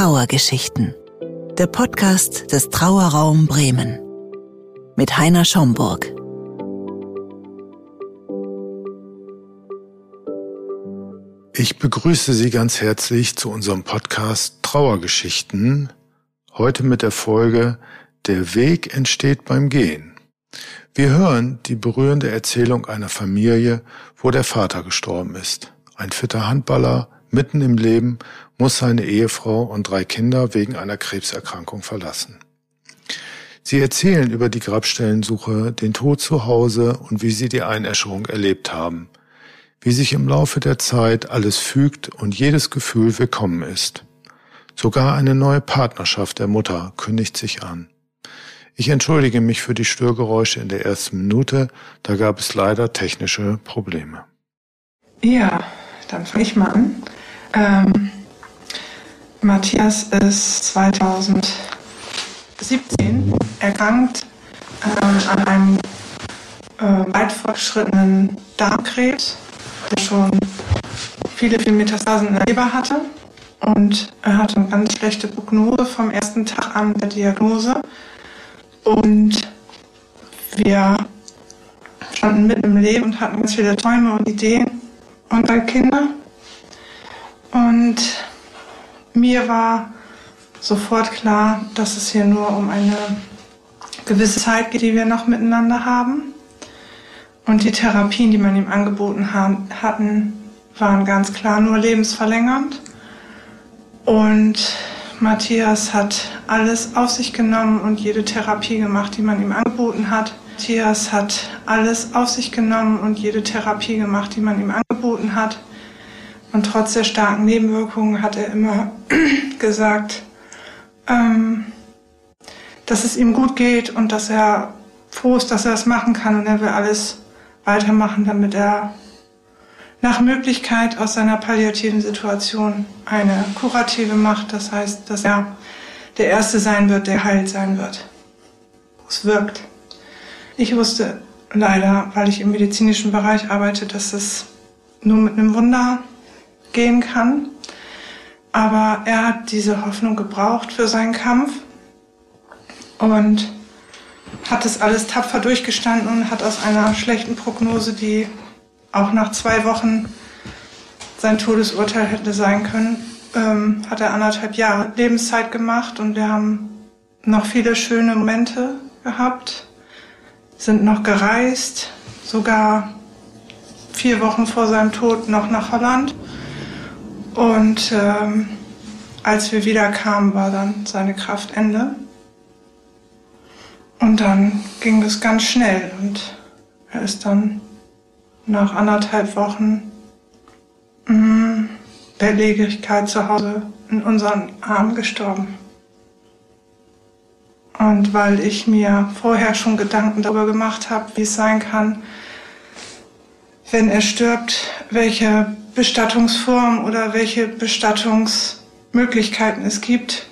Trauergeschichten. Der Podcast des Trauerraum Bremen. Mit Heiner Schomburg. Ich begrüße Sie ganz herzlich zu unserem Podcast Trauergeschichten. Heute mit der Folge Der Weg entsteht beim Gehen. Wir hören die berührende Erzählung einer Familie, wo der Vater gestorben ist. Ein fitter Handballer, mitten im Leben, muss seine Ehefrau und drei Kinder wegen einer Krebserkrankung verlassen. Sie erzählen über die Grabstellensuche, den Tod zu Hause und wie sie die Einäscherung erlebt haben, wie sich im Laufe der Zeit alles fügt und jedes Gefühl willkommen ist. Sogar eine neue Partnerschaft der Mutter kündigt sich an. Ich entschuldige mich für die Störgeräusche in der ersten Minute, da gab es leider technische Probleme. Ja, dann fange ich mal an. Ähm, Matthias ist 2017 erkrankt ähm, an einem äh, weit fortgeschrittenen Darmkrebs, der schon viele, viele Metastasen in der Leber hatte. Und er hatte eine ganz schlechte Prognose vom ersten Tag an der Diagnose. Und wir standen mitten im Leben und hatten ganz viele Träume und Ideen unserer Kinder. Und mir war sofort klar, dass es hier nur um eine gewisse Zeit geht, die wir noch miteinander haben. Und die Therapien, die man ihm angeboten hatten, waren ganz klar nur lebensverlängernd. Und Matthias hat alles auf sich genommen und jede Therapie gemacht, die man ihm angeboten hat. Matthias hat alles auf sich genommen und jede Therapie gemacht, die man ihm angeboten hat. Und trotz der starken Nebenwirkungen hat er immer gesagt, ähm, dass es ihm gut geht und dass er froh ist, dass er es machen kann und er will alles weitermachen, damit er nach Möglichkeit aus seiner palliativen Situation eine kurative macht. Das heißt, dass er der Erste sein wird, der heilt sein wird. Es wirkt. Ich wusste leider, weil ich im medizinischen Bereich arbeite, dass es nur mit einem Wunder gehen kann. Aber er hat diese Hoffnung gebraucht für seinen Kampf und hat es alles tapfer durchgestanden und hat aus einer schlechten Prognose, die auch nach zwei Wochen sein Todesurteil hätte sein können, ähm, hat er anderthalb Jahre Lebenszeit gemacht und wir haben noch viele schöne Momente gehabt, sind noch gereist, sogar vier Wochen vor seinem Tod noch nach Holland. Und ähm, als wir wieder kamen, war dann seine Kraft Ende. Und dann ging es ganz schnell und er ist dann nach anderthalb Wochen mh, mm, zu Hause in unseren Armen gestorben. Und weil ich mir vorher schon Gedanken darüber gemacht habe, wie es sein kann, wenn er stirbt, welche Bestattungsform oder welche Bestattungsmöglichkeiten es gibt,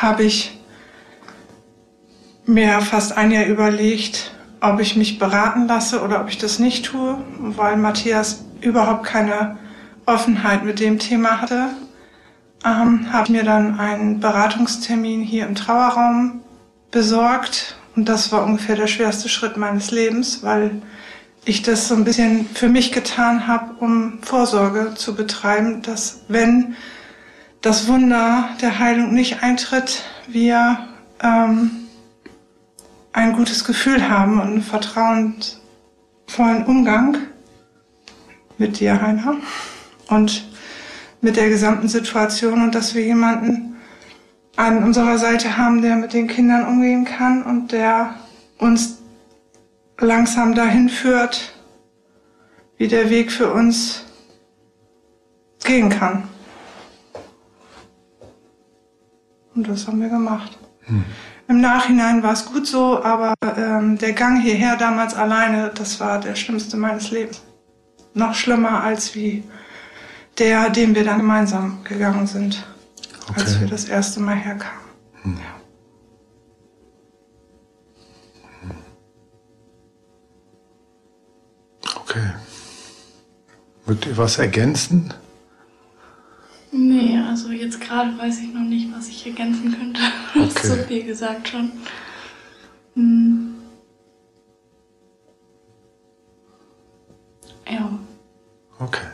habe ich mir fast ein Jahr überlegt, ob ich mich beraten lasse oder ob ich das nicht tue, weil Matthias überhaupt keine Offenheit mit dem Thema hatte. Ähm, habe mir dann einen Beratungstermin hier im Trauerraum besorgt und das war ungefähr der schwerste Schritt meines Lebens, weil ich das so ein bisschen für mich getan habe, um Vorsorge zu betreiben, dass wenn das Wunder der Heilung nicht eintritt, wir ähm, ein gutes Gefühl haben und einen vertrauensvollen Umgang mit dir, Heiner, und mit der gesamten Situation und dass wir jemanden an unserer Seite haben, der mit den Kindern umgehen kann und der uns langsam dahin führt, wie der Weg für uns gehen kann. Und das haben wir gemacht. Hm. Im Nachhinein war es gut so, aber ähm, der Gang hierher damals alleine, das war der schlimmste meines Lebens. Noch schlimmer als wie der, den wir dann gemeinsam gegangen sind, okay. als wir das erste Mal herkamen. Hm. Ja. Mögt ihr was ergänzen? Nee, also jetzt gerade weiß ich noch nicht, was ich ergänzen könnte. Du hast Okay. so viel gesagt schon. Hm. Ja. Okay.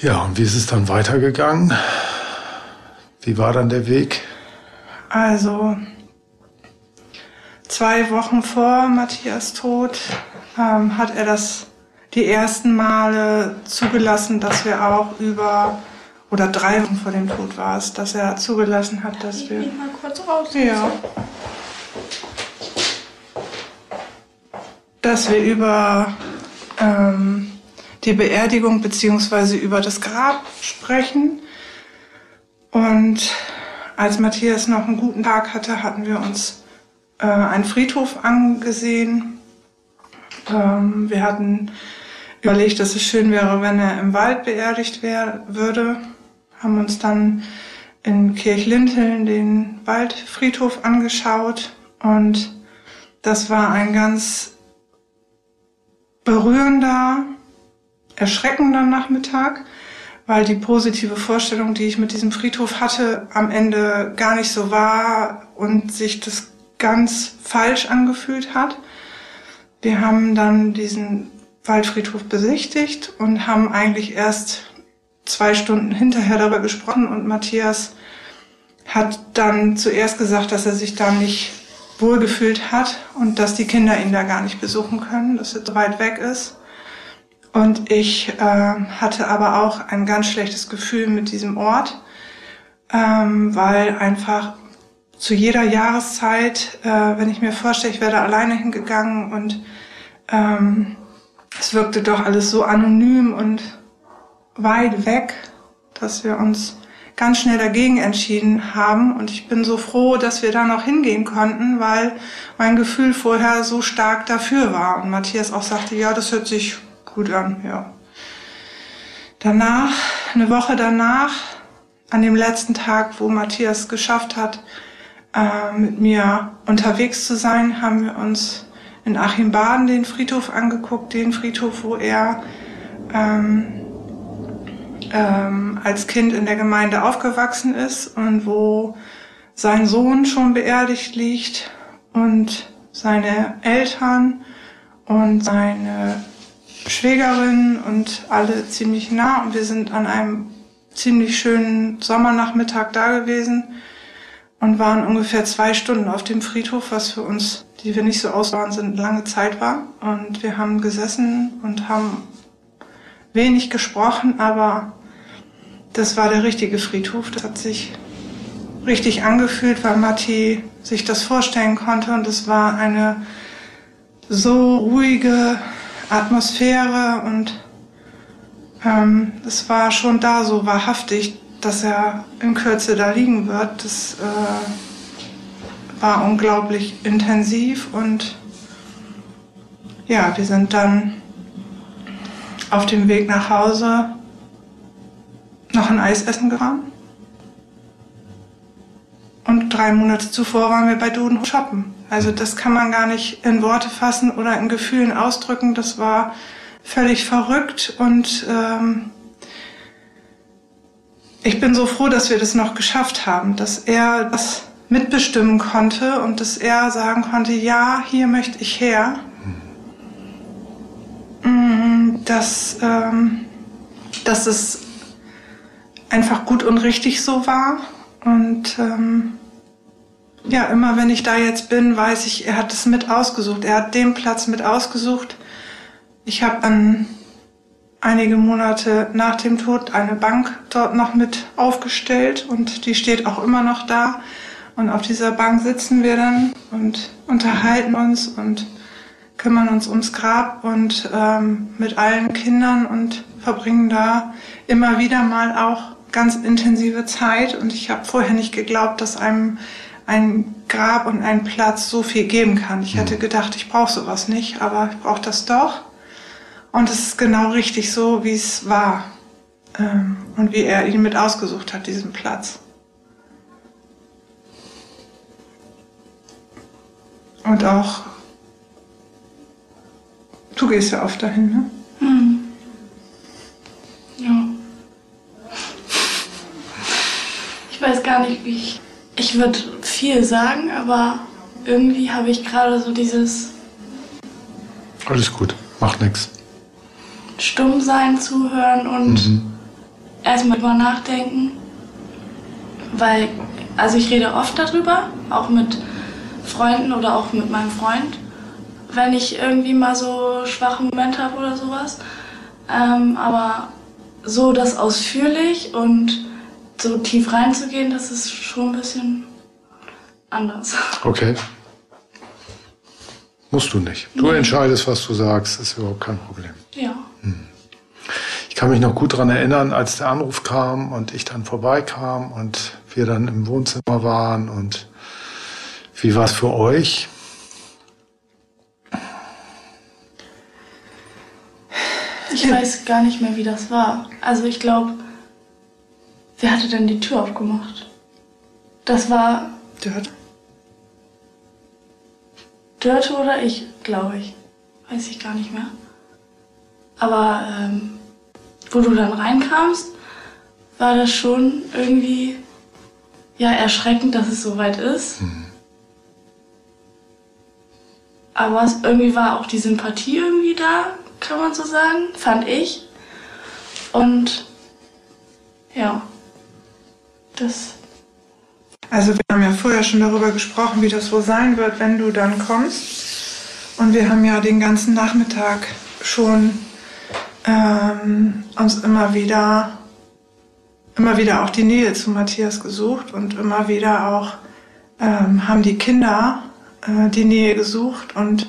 Ja, und wie ist es dann weitergegangen? Wie war dann der Weg? Also zwei Wochen vor Matthias Tod ähm, hat er das die ersten Male zugelassen, dass wir auch über oder drei Wochen vor dem Tod war es, dass er zugelassen hat, dass Ich wir bin mal kurz raus. ja dass wir über ähm, die Beerdigung beziehungsweise über das Grab sprechen. Und als Matthias noch einen guten Tag hatte, hatten wir uns äh, einen Friedhof angesehen. Ähm, wir hatten überlegt, dass es schön wäre, wenn er im Wald beerdigt wär, würde. Haben uns dann in Kirchlinteln den Waldfriedhof angeschaut und das war ein ganz berührender, erschreckender Nachmittag, weil die positive Vorstellung, die ich mit diesem Friedhof hatte, am Ende gar nicht so war und sich das ganz falsch angefühlt hat. Wir haben dann diesen Waldfriedhof besichtigt und haben eigentlich erst zwei Stunden hinterher darüber gesprochen und Matthias hat dann zuerst gesagt, dass er sich da nicht wohlgefühlt hat und dass die Kinder ihn da gar nicht besuchen können, dass er weit weg ist. Und ich äh, hatte aber auch ein ganz schlechtes Gefühl mit diesem Ort, ähm, weil einfach zu jeder Jahreszeit, äh, wenn ich mir vorstelle, ich wäre da alleine hingegangen und ähm, es wirkte doch alles so anonym und weit weg, dass wir uns ganz schnell dagegen entschieden haben. Und ich bin so froh, dass wir da noch hingehen konnten, weil mein Gefühl vorher so stark dafür war. Und Matthias auch sagte, ja, das hört sich gut an, ja. Danach, eine Woche danach, an dem letzten Tag, wo Matthias geschafft hat, äh, mit mir unterwegs zu sein, haben wir uns in Achim-Baden den Friedhof angeguckt, den Friedhof, wo er ähm, ähm, als Kind in der Gemeinde aufgewachsen ist und wo sein Sohn schon beerdigt liegt und seine Eltern und seine Schwägerin und alle ziemlich nah. Und wir sind an einem ziemlich schönen Sommernachmittag da gewesen und waren ungefähr zwei Stunden auf dem Friedhof, was für uns, die wir nicht so auswaren sind, lange Zeit war. Und wir haben gesessen und haben wenig gesprochen, aber das war der richtige Friedhof. Das hat sich richtig angefühlt, weil Matti sich das vorstellen konnte und es war eine so ruhige Atmosphäre und ähm, es war schon da so wahrhaftig, dass er in Kürze da liegen wird. Das äh, war unglaublich intensiv und ja, wir sind dann auf dem Weg nach Hause noch ein Eis essen gefahren. Und drei Monate zuvor waren wir bei Duden shoppen. Also das kann man gar nicht in Worte fassen oder in Gefühlen ausdrücken. Das war völlig verrückt und ähm, ich bin so froh, dass wir das noch geschafft haben, dass er das mitbestimmen konnte und dass er sagen konnte, ja, hier möchte ich her. Mm, Dass, ähm, dass es einfach gut und richtig so war. Und ähm, ja, immer wenn ich da jetzt bin, weiß ich, er hat es mit ausgesucht. Er hat den Platz mit ausgesucht. Ich habe dann einige Monate nach dem Tod eine Bank dort noch mit aufgestellt und die steht auch immer noch da. Und auf dieser Bank sitzen wir dann und unterhalten uns und kümmern uns ums Grab und ähm, mit allen Kindern und verbringen da immer wieder mal auch ganz intensive Zeit. Und ich habe vorher nicht geglaubt, dass einem ein Grab und ein Platz so viel geben kann. Ich hätte gedacht, ich brauche sowas nicht, aber ich brauche das doch. Und es ist genau richtig so, wie es war. Ähm, und wie er ihn mit ausgesucht hat, diesen Platz. Und auch, du gehst ja oft dahin, ne? Mhm. Ja. Ich weiß gar nicht, wie ich. Ich würde viel sagen, aber irgendwie habe ich gerade so dieses. Alles gut, macht nichts. Stumm sein, zuhören und mhm. erstmal drüber nachdenken. Weil, also ich rede oft darüber, auch mit Freunden oder auch mit meinem Freund, wenn ich irgendwie mal so schwache Momente habe oder sowas. Ähm, aber so das ausführlich und so tief reinzugehen, das ist schon ein bisschen anders. Okay. Musst du nicht. Du Nee. entscheidest, was du sagst, ist überhaupt kein Problem. Ja. Ich kann mich noch gut daran erinnern, als der Anruf kam und ich dann vorbeikam und wir dann im Wohnzimmer waren und wie war es für euch? Ich weiß gar nicht mehr, wie das war. Also ich glaube, wer hatte denn die Tür aufgemacht? Das war Dört. Dörte oder ich, glaube ich. Weiß ich gar nicht mehr. Aber ähm, wo du dann reinkamst, war das schon irgendwie ja erschreckend, dass es so weit ist. Aber irgendwie war auch die Sympathie irgendwie da, kann man so sagen, fand ich. Und ja, das Also wir haben ja vorher schon darüber gesprochen, wie das wohl sein wird, wenn du dann kommst. Und wir haben ja den ganzen Nachmittag schon ähm, uns immer wieder, immer wieder auch die Nähe zu Matthias gesucht und immer wieder auch ähm, haben die Kinder äh, die Nähe gesucht und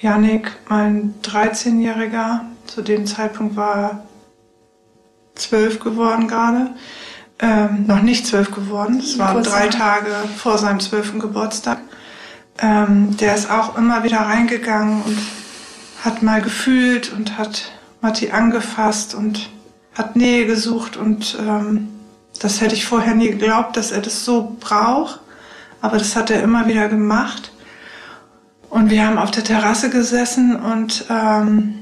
Janik, mein 13-Jähriger, zu dem Zeitpunkt war er zwölf geworden gerade, ähm, noch nicht zwölf geworden, es waren Kurz drei. Tage vor seinem zwölften Geburtstag. Ähm, der ist auch immer wieder reingegangen und hat mal gefühlt und hat Matti angefasst und hat Nähe gesucht und ähm, das hätte ich vorher nie geglaubt, dass er das so braucht, aber das hat er immer wieder gemacht. Und wir haben auf der Terrasse gesessen und ähm,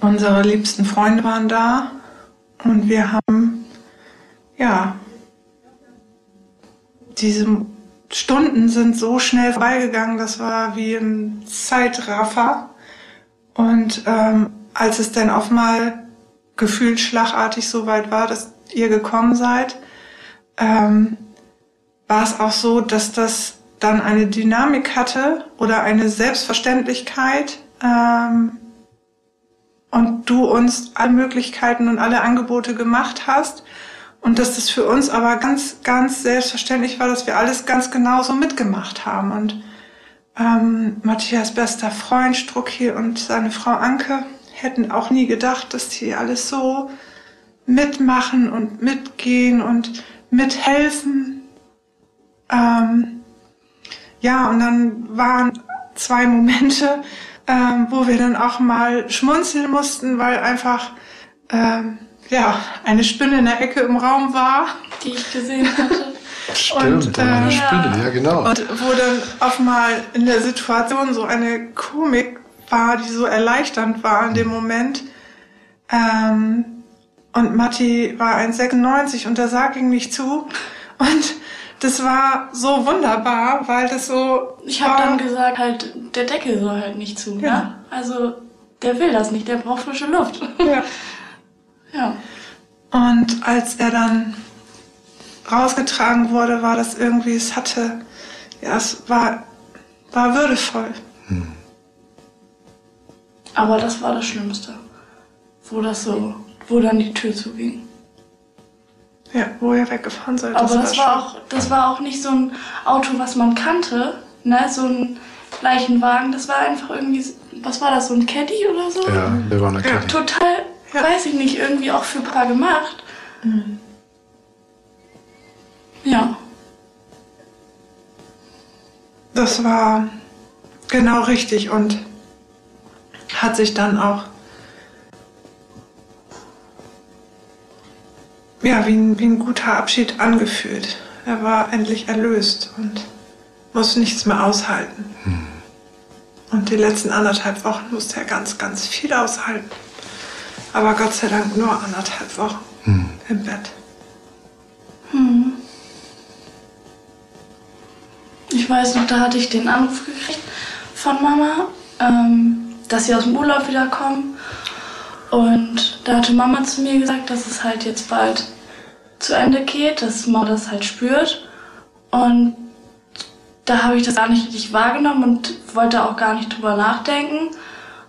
unsere liebsten Freunde waren da und wir haben ja diese Stunden sind so schnell vorbeigegangen, das war wie im Zeitraffer. Und ähm, als es dann auf mal gefühlt schlagartig so weit war, dass ihr gekommen seid, ähm, war es auch so, dass das dann eine Dynamik hatte oder eine Selbstverständlichkeit ähm, und du uns alle Möglichkeiten und alle Angebote gemacht hast und dass das für uns aber ganz, ganz selbstverständlich war, dass wir alles ganz genauso mitgemacht haben. Und ähm, Matthias bester Freund Strucki und seine Frau Anke hätten auch nie gedacht, dass die alles so mitmachen und mitgehen und mithelfen. Ähm, ja, und dann waren zwei Momente, ähm, wo wir dann auch mal schmunzeln mussten, weil einfach ähm, ja eine Spinne in der Ecke im Raum war. die ich gesehen hatte. Stimmt, Und, war eine äh, Spinne, ja genau. Und wo dann auf mal in der Situation so eine Komik war, die so erleichternd war in dem Moment. Ähm, und Matti war 1,96 und der sah gegen mich zu. Und das war so wunderbar, weil das so. Ich habe dann gesagt, halt, der Deckel soll halt nicht zu. Ja. Ne? Also, der will das nicht, der braucht frische Luft. Ja. ja. Und als er dann rausgetragen wurde, war das irgendwie, es hatte, ja, es war, war würdevoll. Aber das war das Schlimmste. Wo das so, wo dann die Tür zuging. Ja, wo er weggefahren seid. Aber das schon- war auch, das war auch nicht so ein Auto, was man kannte, ne, so ein Leichenwagen. Das war einfach irgendwie, was war das, so ein Caddy oder so? Ja, der war eine Ja, Caddy. Total, Ja. weiß ich nicht, irgendwie auch für Paar gemacht. Ja. Das war genau richtig und hat sich dann auch ja, wie ein, wie ein guter Abschied angefühlt. Er war endlich erlöst und musste nichts mehr aushalten. Und die letzten anderthalb Wochen musste er ganz, ganz viel aushalten. Aber Gott sei Dank nur anderthalb Wochen im Bett. ich weiß noch, da hatte ich den Anruf gekriegt von Mama, ähm, dass sie aus dem Urlaub wiederkommen. Und da hatte Mama zu mir gesagt, dass es halt jetzt bald zu Ende geht, dass Mama das halt spürt. Und da habe ich das gar nicht richtig wahrgenommen und wollte auch gar nicht drüber nachdenken.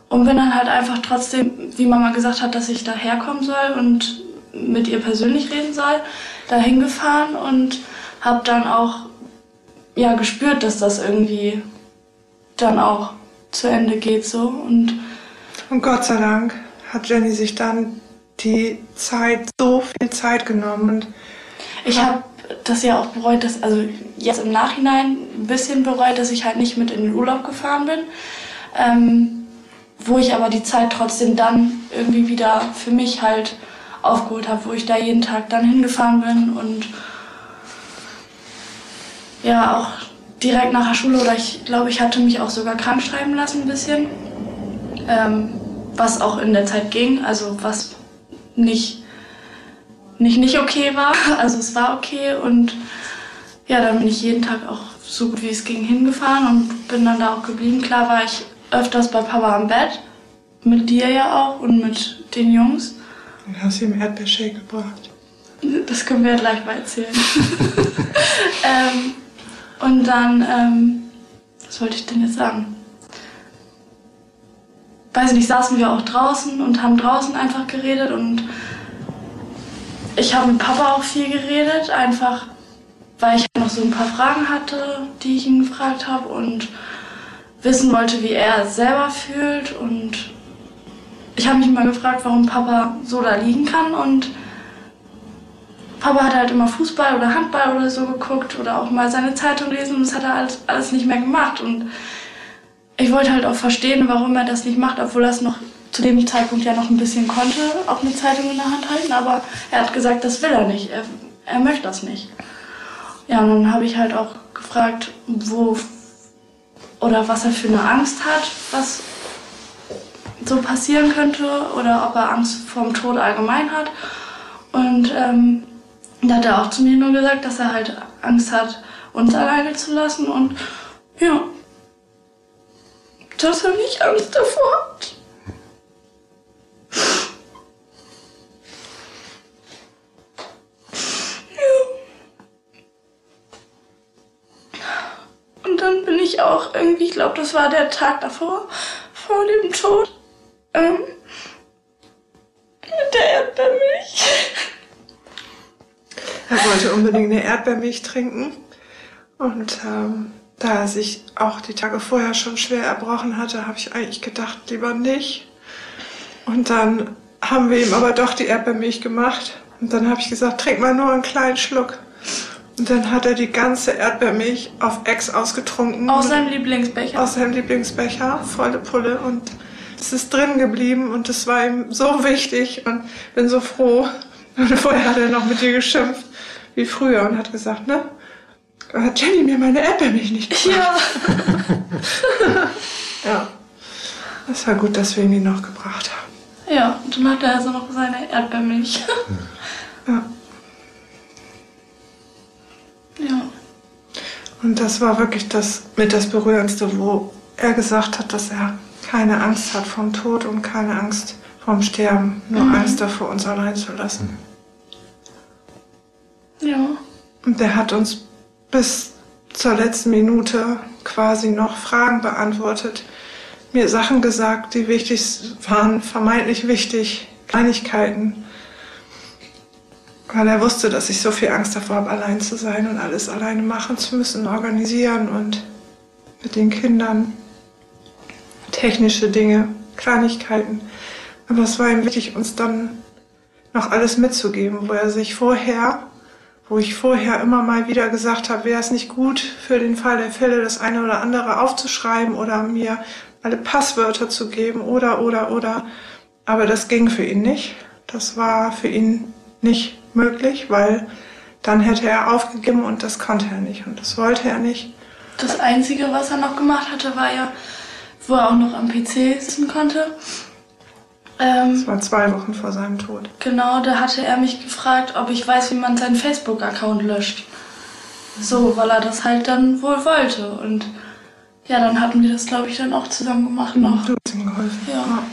Und bin dann halt einfach trotzdem, wie Mama gesagt hat, dass ich da herkommen soll und mit ihr persönlich reden soll, da hingefahren und habe dann auch ja, gespürt, dass das irgendwie dann auch zu Ende geht so. Und, und Gott sei Dank hat Jenny sich dann die Zeit, so viel Zeit genommen. Und ich habe das ja auch bereut, dass, also jetzt im Nachhinein ein bisschen bereut, dass ich halt nicht mit in den Urlaub gefahren bin. Ähm, wo ich aber die Zeit trotzdem dann irgendwie wieder für mich halt aufgeholt habe, wo ich da jeden Tag dann hingefahren bin und ja auch direkt nach der Schule oder ich glaube, ich hatte mich auch sogar krank schreiben lassen ein bisschen, ähm, was auch in der Zeit ging, also was nicht, nicht nicht okay war, also es war okay und ja, dann bin ich jeden Tag auch so gut wie es ging hingefahren und bin dann da auch geblieben. Klar war ich öfters bei Papa am Bett, mit dir ja auch und mit den Jungs. Und hast ihm Erdbeershake gebracht. Das können wir ja gleich mal erzählen. ähm, und dann, ähm, was wollte ich denn jetzt sagen? Weiß nicht, saßen wir auch draußen und haben draußen einfach geredet und ich habe mit Papa auch viel geredet, einfach weil ich noch so ein paar Fragen hatte, die ich ihn gefragt habe und wissen wollte, wie er es selber fühlt und ich habe mich mal gefragt, warum Papa so da liegen kann und Papa hat halt immer Fußball oder Handball oder so geguckt oder auch mal seine Zeitung lesen und das hat er alles, alles nicht mehr gemacht. Und ich wollte halt auch verstehen, warum er das nicht macht, obwohl er es noch zu dem Zeitpunkt ja noch ein bisschen konnte, auch eine Zeitung in der Hand halten. Aber er hat gesagt, das will er nicht. Er, er möchte das nicht. Ja, und dann habe ich halt auch gefragt, wo oder was er für eine Angst hat, was so passieren könnte oder ob er Angst vorm Tod allgemein hat. Und ähm, da hat er auch zu mir nur gesagt, dass er halt Angst hat, uns alleine zu lassen. Und ja, dass er nicht Angst davor. Und dann bin ich auch irgendwie, ich glaube, das war der Tag davor, vor dem Tod, ähm, mit der Erdbeermilch. Er wollte unbedingt eine Erdbeermilch trinken. Und ähm, da er sich auch die Tage vorher schon schwer erbrochen hatte, habe ich eigentlich gedacht, lieber nicht. Und dann haben wir ihm aber doch die Erdbeermilch gemacht. Und dann habe ich gesagt, trink mal nur einen kleinen Schluck. Und dann hat er die ganze Erdbeermilch auf Ex ausgetrunken. Aus seinem Lieblingsbecher. Aus seinem Lieblingsbecher, volle Pulle. Und es ist drin geblieben und es war ihm so wichtig und bin so froh. Und vorher hat er noch mit dir geschimpft wie früher und hat gesagt, ne? Hat Jenny mir meine Erdbeermilch nicht gebracht? Ja. ja. Das war gut, dass wir ihn die noch gebracht haben. Ja, und dann hat er also noch seine Erdbeermilch. ja. Ja. Und das war wirklich das mit das Berührendste, wo er gesagt hat, dass er keine Angst hat vom Tod und keine Angst vom Sterben, nur mhm. Angst davor, uns allein zu lassen. Ja. Und der hat uns bis zur letzten Minute quasi noch Fragen beantwortet, mir Sachen gesagt, die wichtig waren, vermeintlich wichtig, Kleinigkeiten, weil er wusste, dass ich so viel Angst davor habe, allein zu sein und alles alleine machen zu müssen, organisieren und mit den Kindern technische Dinge, Kleinigkeiten. Aber es war ihm wichtig, uns dann noch alles mitzugeben, wo er sich vorher wo ich vorher immer mal wieder gesagt habe, wäre es nicht gut für den Fall der Fälle, das eine oder andere aufzuschreiben oder mir alle Passwörter zu geben oder, oder, oder. Aber das ging für ihn nicht. Das war für ihn nicht möglich, weil dann hätte er aufgegeben und das konnte er nicht und das wollte er nicht. Das Einzige, was er noch gemacht hatte, war ja, wo er auch noch am PC sitzen konnte, ähm, das war zwei Wochen vor seinem Tod. Genau, da hatte er mich gefragt, ob ich weiß, wie man seinen Facebook-Account löscht. So, weil er das halt dann wohl wollte. Und ja, dann hatten wir das, glaube ich, dann auch zusammen gemacht noch. Du hast ihm geholfen. Ja.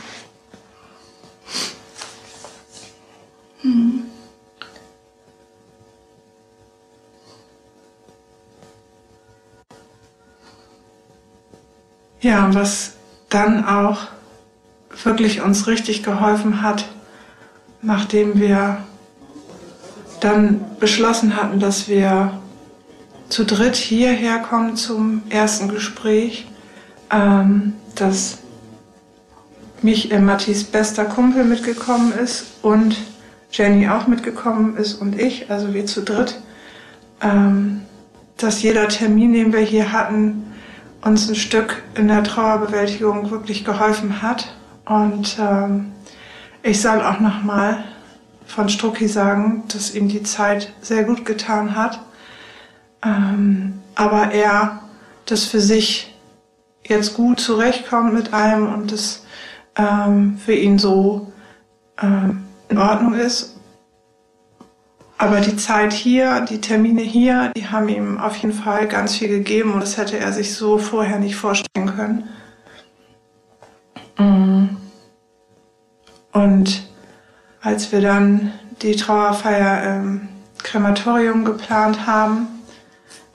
Hm. Ja, was dann auch wirklich uns richtig geholfen hat, nachdem wir dann beschlossen hatten, dass wir zu dritt hierher kommen zum ersten Gespräch, ähm, dass mich äh, Mattis bester Kumpel mitgekommen ist und Jenny auch mitgekommen ist und ich, also wir zu dritt, ähm, dass jeder Termin, den wir hier hatten, uns ein Stück in der Trauerbewältigung wirklich geholfen hat. Und ähm, ich soll auch nochmal von Strucki sagen, dass ihm die Zeit sehr gut getan hat. Ähm, aber er das für sich jetzt gut zurechtkommt mit allem und das ähm, für ihn so ähm, in Ordnung ist. Aber die Zeit hier, die Termine hier, die haben ihm auf jeden Fall ganz viel gegeben und das hätte er sich so vorher nicht vorstellen können. Mm. Und als wir dann die Trauerfeier im Krematorium geplant haben,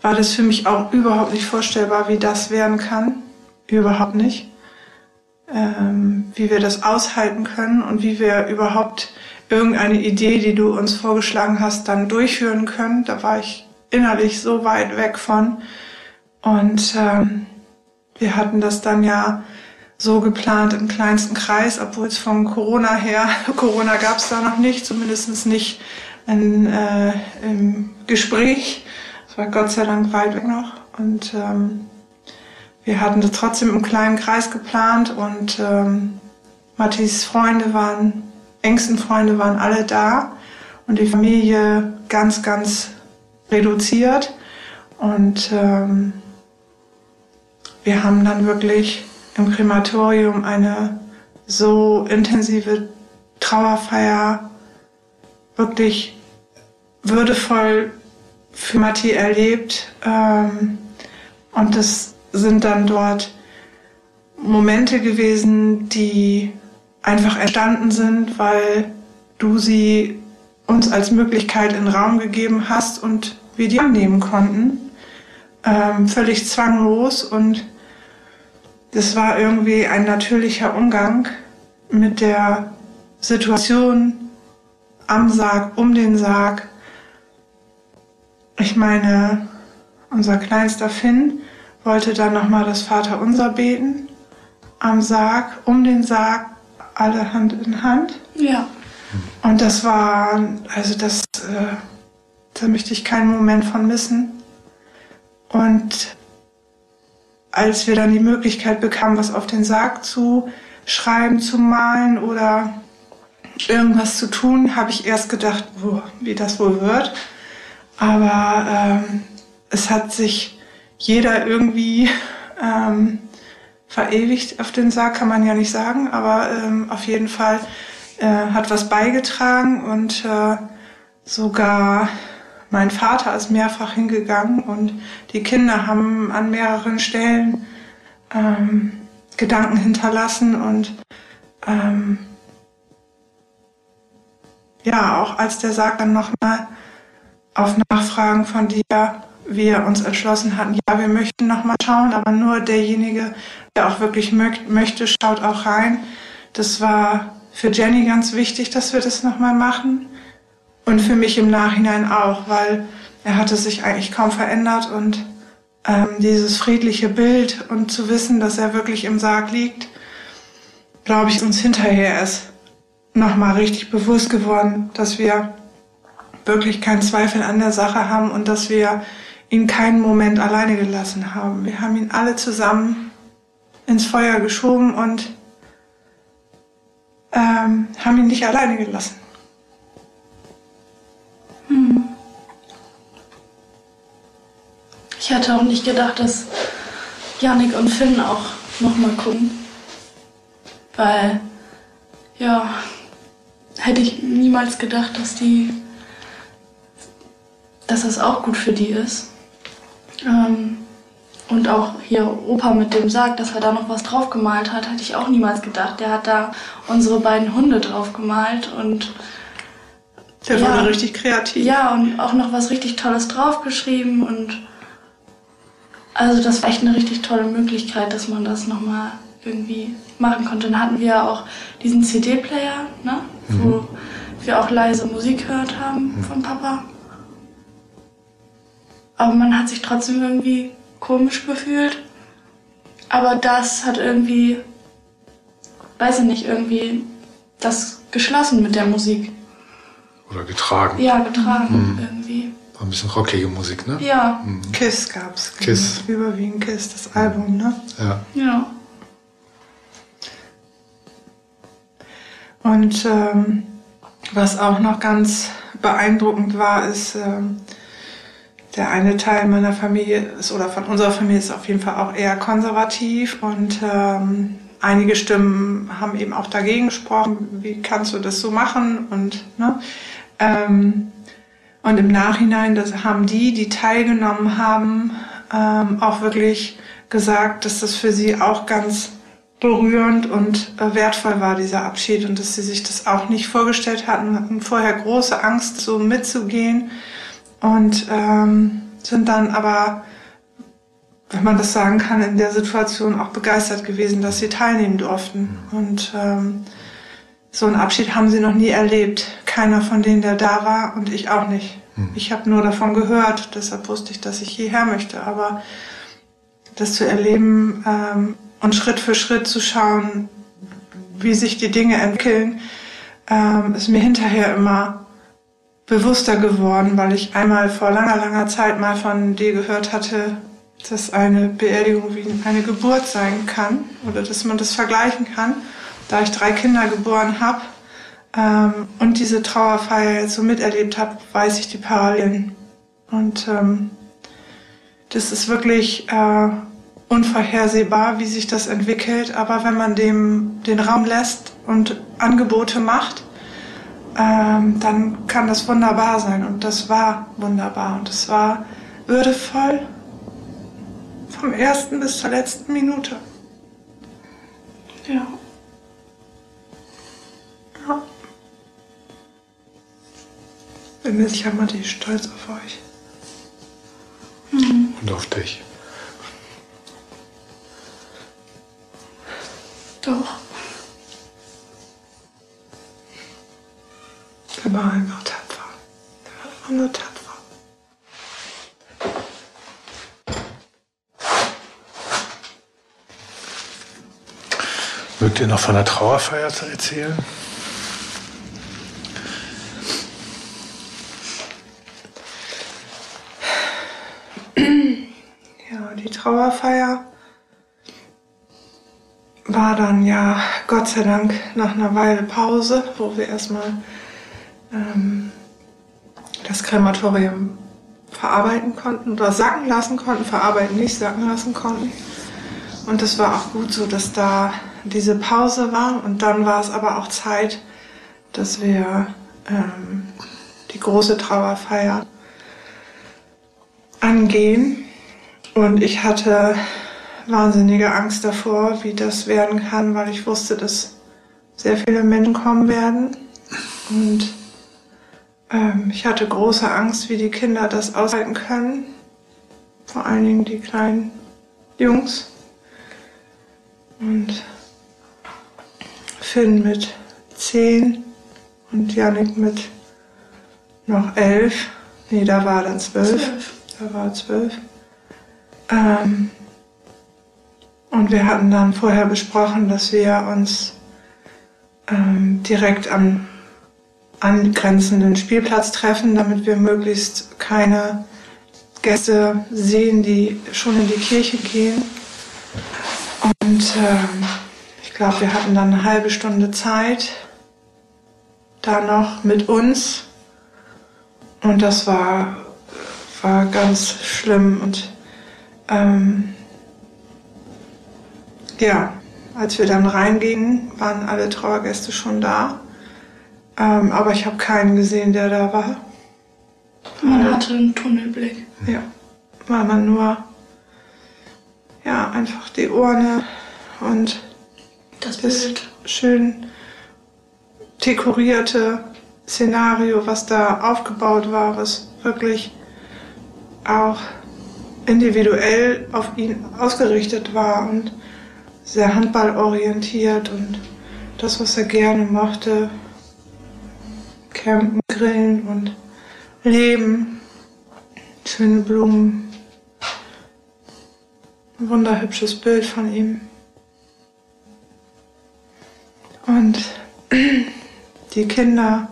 war das für mich auch überhaupt nicht vorstellbar, wie das werden kann. Überhaupt nicht. Ähm, wie wir das aushalten können und wie wir überhaupt irgendeine Idee, die du uns vorgeschlagen hast, dann durchführen können. Da war ich innerlich so weit weg von. Und ähm, wir hatten das dann ja so geplant im kleinsten Kreis, obwohl es von Corona her, Corona gab es da noch nicht, zumindest nicht in, äh, im Gespräch. Es war Gott sei Dank weit weg noch. Und ähm, wir hatten das trotzdem im kleinen Kreis geplant und ähm, Mattis Freunde waren, engsten Freunde waren alle da und die Familie ganz, ganz reduziert. Und ähm, wir haben dann wirklich im Krematorium eine so intensive Trauerfeier wirklich würdevoll für Matti erlebt. Ähm, und das sind dann dort Momente gewesen, die einfach entstanden sind, weil du sie uns als Möglichkeit in Raum gegeben hast und wir die annehmen konnten. Ähm, völlig zwanglos und das war irgendwie ein natürlicher Umgang mit der Situation am Sarg, um den Sarg. Ich meine, unser kleinster Finn wollte dann nochmal das Vaterunser beten. Am Sarg, um den Sarg, alle Hand in Hand. Ja. Und das war, also das, äh, da möchte ich keinen Moment von missen. Und als wir dann die Möglichkeit bekamen, was auf den Sarg zu schreiben, zu malen oder irgendwas zu tun, habe ich erst gedacht, wo, wie das wohl wird. Aber ähm, es hat sich jeder irgendwie ähm, verewigt auf den Sarg, kann man ja nicht sagen, aber ähm, auf jeden Fall äh, hat was beigetragen und äh, sogar mein Vater ist mehrfach hingegangen und die Kinder haben an mehreren Stellen ähm, Gedanken hinterlassen und ähm, ja, auch als der Sarg dann nochmal auf Nachfragen von dir, wir uns entschlossen hatten, ja, wir möchten nochmal schauen, aber nur derjenige, der auch wirklich möcht, möchte, schaut auch rein. Das war für Jenny ganz wichtig, dass wir das nochmal machen. Und für mich im Nachhinein auch, weil er hatte sich eigentlich kaum verändert und ähm, dieses friedliche Bild und zu wissen, dass er wirklich im Sarg liegt, glaube ich, uns hinterher erst nochmal richtig bewusst geworden, dass wir wirklich keinen Zweifel an der Sache haben und dass wir ihn keinen Moment alleine gelassen haben. Wir haben ihn alle zusammen ins Feuer geschoben und ähm, haben ihn nicht alleine gelassen. Ich hätte auch nicht gedacht, dass Janik und Finn auch nochmal gucken. Weil, ja, hätte ich niemals gedacht, dass die, dass das auch gut für die ist. Ähm, und auch hier Opa mit dem Sarg, dass er da noch was drauf gemalt hat, hätte ich auch niemals gedacht. Der hat da unsere beiden Hunde drauf gemalt und Der Ja. wurde richtig kreativ. ja, und auch noch was richtig Tolles draufgeschrieben und also das war echt eine richtig tolle Möglichkeit, dass man das nochmal irgendwie machen konnte. Dann hatten wir ja auch diesen CD-Player, ne? wo wir auch leise Musik gehört haben von Papa. Aber man hat sich trotzdem irgendwie komisch gefühlt. Aber das hat irgendwie, weiß ich nicht, irgendwie das geschlossen mit der Musik. Oder getragen. Ja, getragen irgendwie. Ein bisschen rockige Musik, ne? Ja, Kiss gab's. Kiss. Überwiegend Kiss, das Album, ne? Ja. ja. Und ähm, was auch noch ganz beeindruckend war, ist, ähm, der eine Teil meiner Familie ist, oder von unserer Familie ist auf jeden Fall auch eher konservativ und ähm, einige Stimmen haben eben auch dagegen gesprochen, wie kannst du das so machen und ne, ähm, und im Nachhinein, das haben die, die teilgenommen haben, ähm, auch wirklich gesagt, dass das für sie auch ganz berührend und äh, wertvoll war, dieser Abschied, und dass sie sich das auch nicht vorgestellt hatten, hatten vorher große Angst, so mitzugehen und ähm, sind dann aber, wenn man das sagen kann, in der Situation auch begeistert gewesen, dass sie teilnehmen durften. Und ähm, so einen Abschied haben sie noch nie erlebt. Keiner von denen, der da war und ich auch nicht. Ich habe nur davon gehört, deshalb wusste ich, dass ich hierher möchte. Aber das zu erleben ähm, und Schritt für Schritt zu schauen, wie sich die Dinge entwickeln, ähm, ist mir hinterher immer bewusster geworden, weil ich einmal vor langer, langer Zeit mal von dir gehört hatte, dass eine Beerdigung wie eine Geburt sein kann oder dass man das vergleichen kann. Da ich drei Kinder geboren habe ähm, und diese Trauerfeier so miterlebt habe, weiß ich die Parallelen. Und ähm, das ist wirklich äh, unvorhersehbar, wie sich das entwickelt. Aber wenn man dem den Raum lässt und Angebote macht, ähm, dann kann das wunderbar sein. Und das war wunderbar. Und es war würdevoll vom ersten bis zur letzten Minute. Ja. Bin mir sicher, Matti ist stolz auf euch. Und auf dich. Doch. Der war einfach tapfer. Der war einfach nur tapfer. Mögt ihr noch von der Trauerfeier zu erzählen? Ja, die Trauerfeier war dann ja Gott sei Dank nach einer Weile Pause, wo wir erstmal ähm, das Krematorium verarbeiten konnten oder sacken lassen konnten, verarbeiten nicht, sacken lassen konnten. Und das war auch gut so, dass da diese Pause war. Und dann war es aber auch Zeit, dass wir ähm, die große Trauerfeier angehen. Und ich hatte wahnsinnige Angst davor, wie das werden kann, weil ich wusste, dass sehr viele Menschen kommen werden. Und ähm, ich hatte große Angst, wie die Kinder das aushalten können. Vor allen Dingen die kleinen Jungs. Und Finn mit zehn und Janik mit noch elf. Nee, da war dann zwölf. Zwölf. Da war zwölf. Ähm, und wir hatten dann vorher besprochen, dass wir uns ähm, direkt am angrenzenden Spielplatz treffen, damit wir möglichst keine Gäste sehen, die schon in die Kirche gehen. Und ähm, ich glaube, wir hatten dann eine halbe Stunde Zeit, da noch mit uns. Und das war, war ganz schlimm. Und ähm, ja, als wir dann reingingen, waren alle Trauergäste schon da. Ähm, aber ich habe keinen gesehen, der da war. Man hatte einen Tunnelblick. Ja, war man nur ja einfach die Urne und Das das Bild. schön dekorierte Szenario, was da aufgebaut war, was wirklich auch individuell auf ihn ausgerichtet war und sehr handballorientiert und das, was er gerne mochte, campen, grillen und leben, schöne Blumen, ein wunderhübsches Bild von ihm. Und die Kinder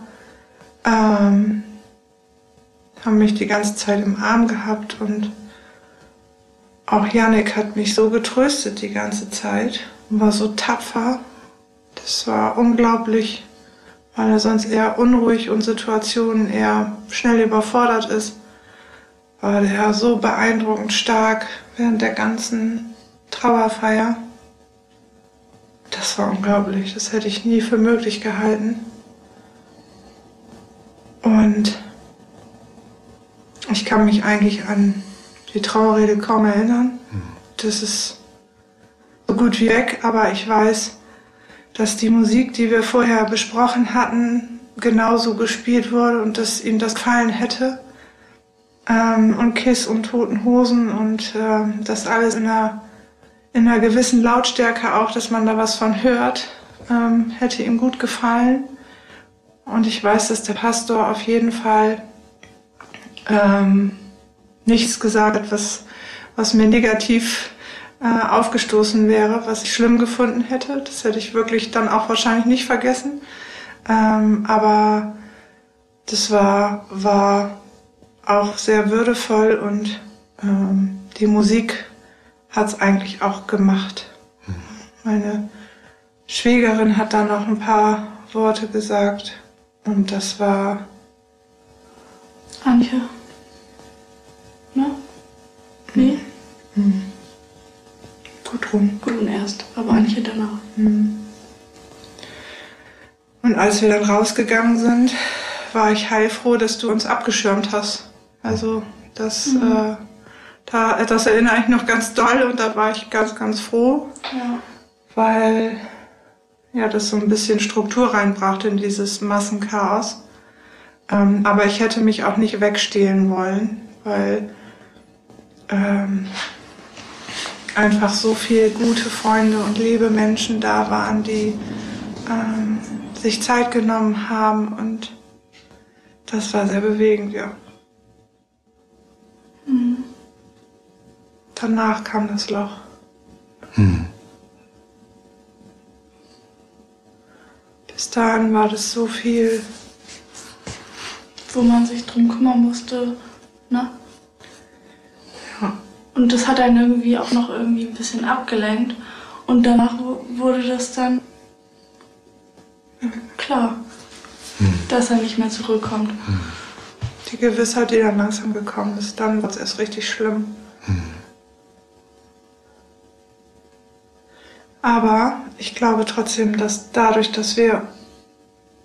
ähm, haben mich die ganze Zeit im Arm gehabt und auch Yannick hat mich so getröstet die ganze Zeit und war so tapfer. Das war unglaublich, weil er sonst eher unruhig und Situationen eher schnell überfordert ist. War der so beeindruckend stark während der ganzen Trauerfeier. Das war unglaublich. Das hätte ich nie für möglich gehalten. Und ich kann mich eigentlich an die Trauerrede kaum erinnern. Das ist so gut wie weg, aber ich weiß, dass die Musik, die wir vorher besprochen hatten, genauso gespielt wurde und dass ihm das gefallen hätte. Ähm, und Kiss und Toten Hosen und ähm, das alles in einer, in einer gewissen Lautstärke auch, dass man da was von hört, ähm, hätte ihm gut gefallen. Und ich weiß, dass der Pastor auf jeden Fall ähm, nichts gesagt was, was mir negativ äh, aufgestoßen wäre, was ich schlimm gefunden hätte. Das hätte ich wirklich dann auch wahrscheinlich nicht vergessen. Ähm, aber das war, war auch sehr würdevoll und ähm, die Musik hat es eigentlich auch gemacht. Meine Schwägerin hat dann noch ein paar Worte gesagt und das war Antje. Ne? Nee? Gudrun. Gudrun erst, aber Antje danach. Und als wir dann rausgegangen sind, war ich heilfroh, dass du uns abgeschirmt hast. Also das, äh, da, das erinnere ich noch ganz doll und da war ich ganz, ganz froh, Ja. weil ja, das so ein bisschen Struktur reinbrachte in dieses Massenchaos. Ähm, aber ich hätte mich auch nicht wegstehlen wollen, weil ähm, einfach so viele gute Freunde und liebe Menschen da waren, die ähm, sich Zeit genommen haben und das war sehr bewegend, ja. Danach kam das Loch. Bis dahin war das so viel. Wo man sich drum kümmern musste, ne? Und das hat einen irgendwie auch noch irgendwie ein bisschen abgelenkt. Und danach wu- wurde das dann klar, dass er nicht mehr zurückkommt. Die Gewissheit, die dann langsam gekommen ist, dann wird es erst richtig schlimm. Aber ich glaube trotzdem, dass dadurch, dass wir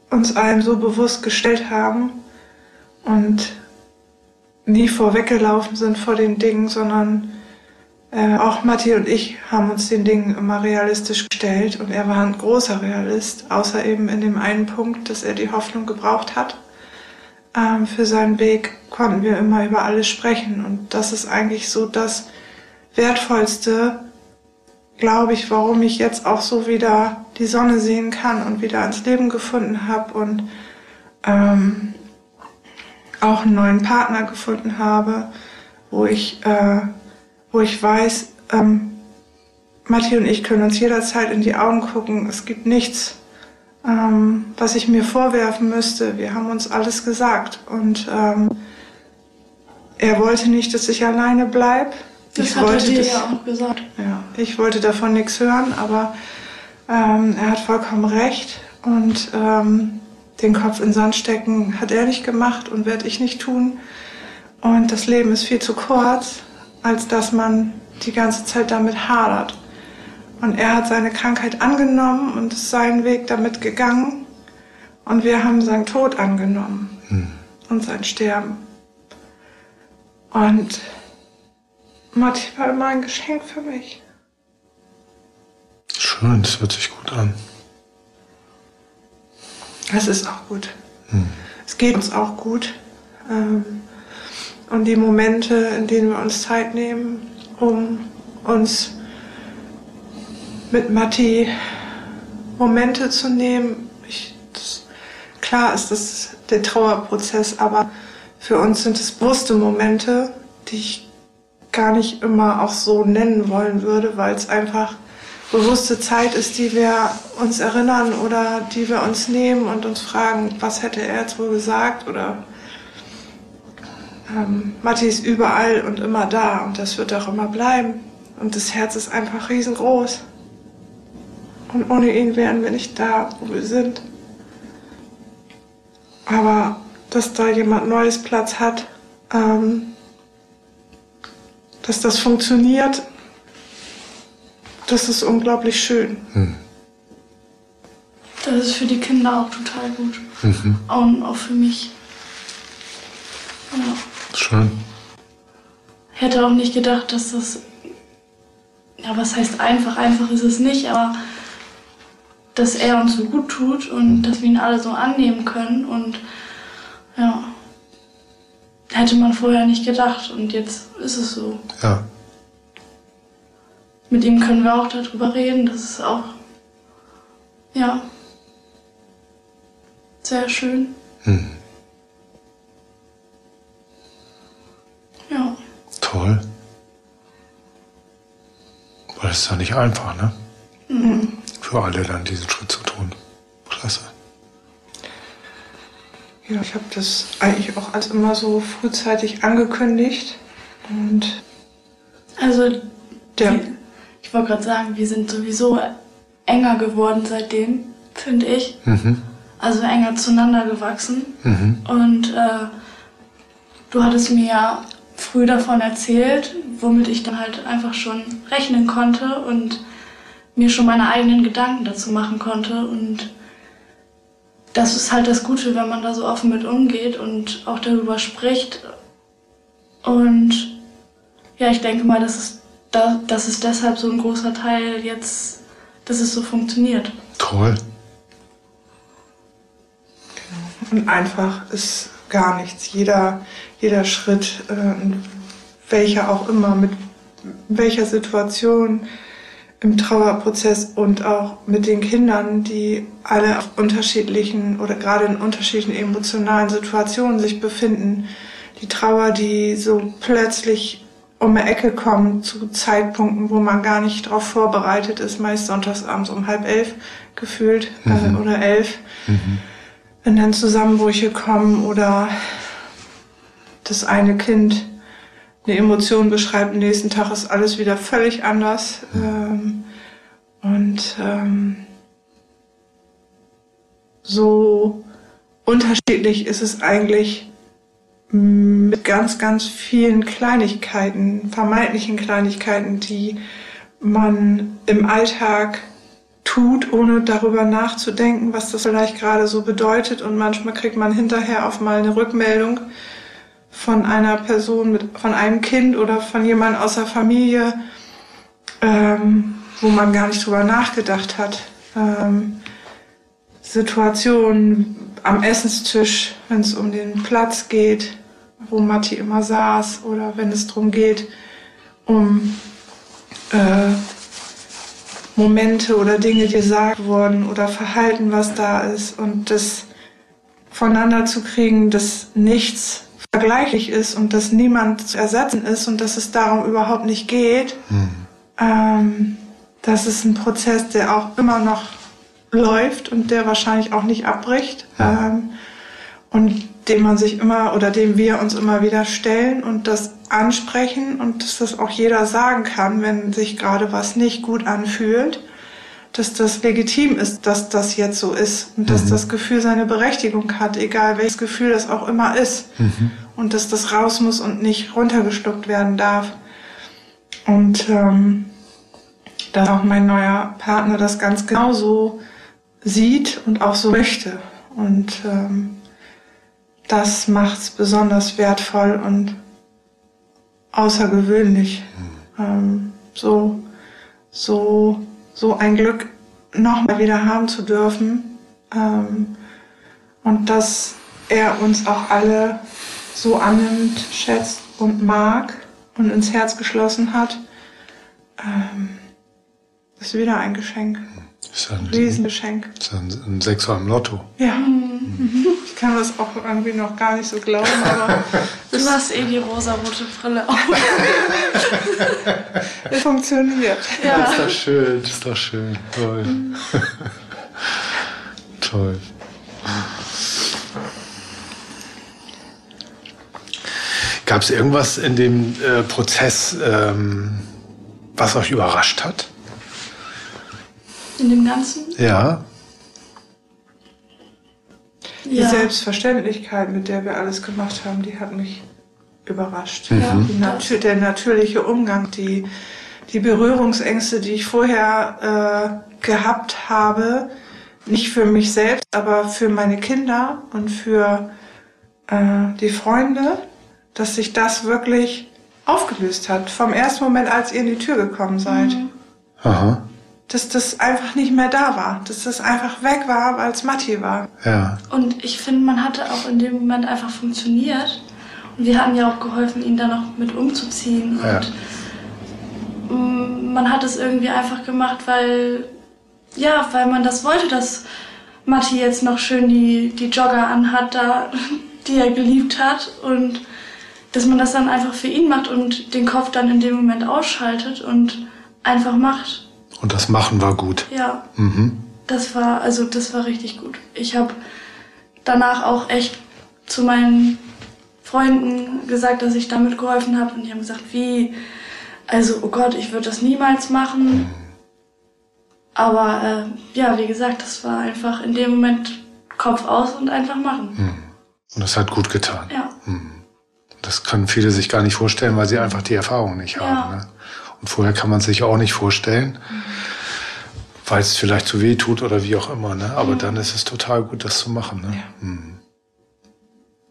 uns allem so bewusst gestellt haben und nie vorweggelaufen sind vor den Dingen, sondern äh, auch Matti und ich haben uns den Dingen immer realistisch gestellt und er war ein großer Realist, außer eben in dem einen Punkt, dass er die Hoffnung gebraucht hat ähm, für seinen Weg konnten wir immer über alles sprechen. Und das ist eigentlich so das Wertvollste, glaube ich, warum ich jetzt auch so wieder die Sonne sehen kann und wieder ans Leben gefunden habe und ähm, auch einen neuen Partner gefunden habe, wo ich, äh, wo ich weiß, ähm, Matti und ich können uns jederzeit in die Augen gucken. Es gibt nichts, ähm, was ich mir vorwerfen müsste. Wir haben uns alles gesagt und ähm, er wollte nicht, dass ich alleine bleibe. Das ich hat er wollte dir das, ja auch gesagt. ja, ich wollte davon nichts hören, aber ähm, er hat vollkommen recht und ähm, den Kopf in den Sand stecken hat er nicht gemacht und werde ich nicht tun. Und das Leben ist viel zu kurz, als dass man die ganze Zeit damit hadert. Und er hat seine Krankheit angenommen und ist seinen Weg damit gegangen. Und wir haben seinen Tod angenommen und sein Sterben. Und Matti war immer ein Geschenk für mich. Schön, das hört sich gut an. Es ist auch gut. Hm. Es geht uns auch gut. Ähm, und die Momente, in denen wir uns Zeit nehmen, um uns mit Matti Momente zu nehmen. Ich, das, klar ist das der Trauerprozess, aber für uns sind es bewusste Momente, die ich gar nicht immer auch so nennen wollen würde, weil es einfach bewusste Zeit ist, die wir uns erinnern oder die wir uns nehmen und uns fragen, was hätte er jetzt wohl gesagt oder ähm, Matti ist überall und immer da und das wird auch immer bleiben und das Herz ist einfach riesengroß und ohne ihn wären wir nicht da, wo wir sind. Aber dass da jemand Neues Platz hat, ähm, dass das funktioniert, das ist unglaublich schön. Hm. Das ist für die Kinder auch total gut. Mhm. Und auch für mich. Ja. Schön. Ich hätte auch nicht gedacht, dass das. Ja, was heißt einfach? Einfach ist es nicht, aber dass er uns so gut tut und mhm. dass wir ihn alle so annehmen können. Und ja, hätte man vorher nicht gedacht. Und jetzt ist es so. Ja mit ihm können wir auch darüber reden. Das ist auch, ja, sehr schön. Hm. Ja. Toll. Weil es ist ja nicht einfach, ne? Mhm. Für alle dann diesen Schritt zu tun. Klasse. Ja, ich habe das eigentlich auch als immer so frühzeitig angekündigt. Und also der, ich wollte gerade sagen, wir sind sowieso enger geworden seitdem, finde ich. Mhm. Also enger zueinander gewachsen. Mhm. Und äh, du hattest mir ja früh davon erzählt, womit ich dann halt einfach schon rechnen konnte und mir schon meine eigenen Gedanken dazu machen konnte. Und das ist halt das Gute, wenn man da so offen mit umgeht und auch darüber spricht. Und ja, ich denke mal, das ist da, das ist deshalb so ein großer Teil jetzt, dass es so funktioniert. Toll. Genau. Und einfach ist gar nichts. Jeder, jeder Schritt, äh, welcher auch immer, mit welcher Situation im Trauerprozess und auch mit den Kindern, die alle auf unterschiedlichen oder gerade in unterschiedlichen emotionalen Situationen sich befinden. Die Trauer, die so plötzlich um die Ecke kommen zu Zeitpunkten, wo man gar nicht darauf vorbereitet ist, meist sonntagsabends um halb elf gefühlt äh, mhm. äh, oder elf. Mhm. Wenn dann Zusammenbrüche kommen oder das eine Kind eine Emotion beschreibt, am nächsten Tag ist alles wieder völlig anders. Ähm, und ähm, so unterschiedlich ist es eigentlich mit ganz, ganz vielen Kleinigkeiten, vermeintlichen Kleinigkeiten, die man im Alltag tut, ohne darüber nachzudenken, was das vielleicht gerade so bedeutet. Und manchmal kriegt man hinterher auf mal eine Rückmeldung von einer Person, mit, von einem Kind oder von jemand aus der Familie, ähm, wo man gar nicht drüber nachgedacht hat. Ähm, Situationen am Essenstisch, wenn es um den Platz geht, wo Matti immer saß, oder wenn es darum geht, um äh, Momente oder Dinge, die gesagt wurden oder Verhalten, was da ist und das voneinander zu kriegen, dass nichts vergleichlich ist und dass niemand zu ersetzen ist und dass es darum überhaupt nicht geht. Mhm. Ähm, das ist ein Prozess, der auch immer noch läuft und der wahrscheinlich auch nicht abbricht. Ähm, und dem man sich immer oder dem wir uns immer wieder stellen und das ansprechen und dass das auch jeder sagen kann, wenn sich gerade was nicht gut anfühlt, dass das legitim ist, dass das jetzt so ist und dass mhm. das Gefühl seine Berechtigung hat, egal welches Gefühl das auch immer ist mhm. und dass das raus muss und nicht runtergeschluckt werden darf. Und ähm, dass auch mein neuer Partner das ganz genauso sieht und auch so möchte. Und ähm, das macht es besonders wertvoll und außergewöhnlich. Ähm, so, so, so ein Glück nochmal wieder haben zu dürfen. Ähm, und dass er uns auch alle so annimmt, schätzt und mag und ins Herz geschlossen hat, ähm, ist wieder ein Geschenk. Ist ein Riesengeschenk. Ist ein, ein Sechser im Lotto. Ja. Ich kann das auch irgendwie noch gar nicht so glauben, aber Du hast eh die rosarote Brille auf. es funktioniert. Ja. Ist doch schön, ist doch schön. Toll. Toll. Gab es irgendwas in dem äh, Prozess, ähm, was euch überrascht hat? In dem Ganzen? Ja. Die Selbstverständlichkeit, mit der wir alles gemacht haben, die hat mich überrascht. Ja. Die Natu der natürliche Umgang, die, die Berührungsängste, die ich vorher äh, gehabt habe, nicht für mich selbst, aber für meine Kinder und für äh, die Freunde, dass sich das wirklich aufgelöst hat. Vom ersten Moment, als ihr in die Tür gekommen seid. Aha. Dass das einfach nicht mehr da war. Dass das einfach weg war, weil es Matti war. Ja. Und ich finde, man hatte auch in dem Moment einfach funktioniert. Und wir hatten ja auch geholfen, ihn dann noch mit umzuziehen. Ja. Und mm, man hat es irgendwie einfach gemacht, weil, ja, weil man das wollte, dass Matti jetzt noch schön die, die Jogger anhat, da, die er geliebt hat. Und dass man das dann einfach für ihn macht und den Kopf dann in dem Moment ausschaltet und einfach macht. Und das Machen war gut. Ja. Mhm. Das war, also das war richtig gut. Ich habe danach auch echt zu meinen Freunden gesagt, dass ich damit geholfen habe und die haben gesagt, wie, also oh Gott, ich würde das niemals machen. Aber äh, ja, wie gesagt, das war einfach in dem Moment Kopf aus und einfach machen. Und das hat gut getan. Ja. Das können viele sich gar nicht vorstellen, weil sie einfach die Erfahrung nicht Ja. haben. Ne? Und vorher kann man es sich auch nicht vorstellen, weil es vielleicht zu weh tut oder wie auch immer. Ne? Aber dann ist es total gut, das zu machen. Ne? Mhm.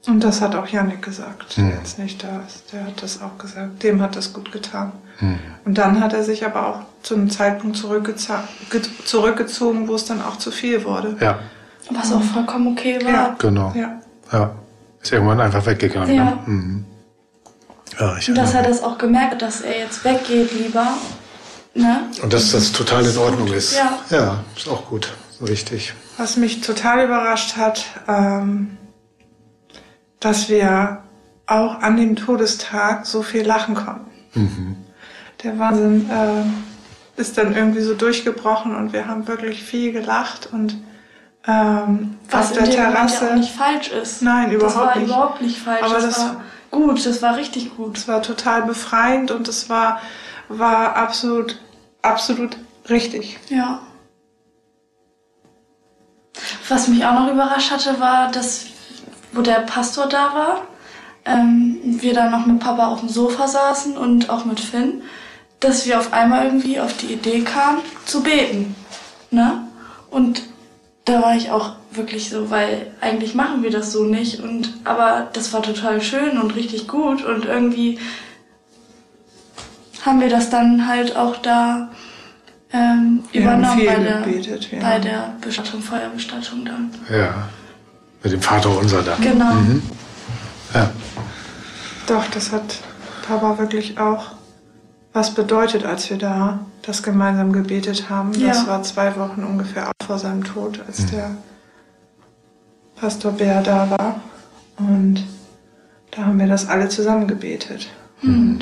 Und das hat auch Janik gesagt, Mhm. der jetzt nicht da ist. Der hat das auch gesagt. Dem hat das gut getan. Mhm. Und dann hat er sich aber auch zu einem Zeitpunkt zurückgezogen, wo es dann auch zu viel wurde. Ja, Was auch vollkommen okay war. Ja. genau. Ja. Ja. Ist irgendwann einfach weggegangen. Ja. Ne? Ja, ich Und dass er das auch gemerkt hat, dass er jetzt weggeht lieber. Ne? Und dass das total in Ordnung ist. Ja. ja, ist auch gut. Richtig. Was mich total überrascht hat, ähm, dass wir auch an dem Todestag so viel lachen konnten. Mhm. Der Wahnsinn äh, ist dann irgendwie so durchgebrochen und wir haben wirklich viel gelacht und ähm, Was auf in der dem Moment ja Terrasse. auch nicht falsch ist. Nein, das überhaupt war nicht. überhaupt nicht falsch. Aber das, das- war gut, das war richtig gut. Es war total befreiend und es war, war absolut, absolut richtig. Ja. Was mich auch noch überrascht hatte, war, dass, wo der Pastor da war, ähm, wir dann noch mit Papa auf dem Sofa saßen und auch mit Finn, dass wir auf einmal irgendwie auf die Idee kamen, zu beten. Ne? Und da war ich auch wirklich so, weil eigentlich machen wir das so nicht. Und aber das war total schön und richtig gut und irgendwie haben wir das dann halt auch da ähm, übernommen bei der, gebetet, ja. bei der Bestattung, Feuerbestattung dann. Ja. Mit dem Vater unser dann. Genau. Ja. Doch, das hat Papa wirklich auch was bedeutet, als wir da das gemeinsam gebetet haben. Das Ja. war zwei Wochen ungefähr auch vor seinem Tod, als der Pastor Bär da war. Und da haben wir das alle zusammen gebetet. Und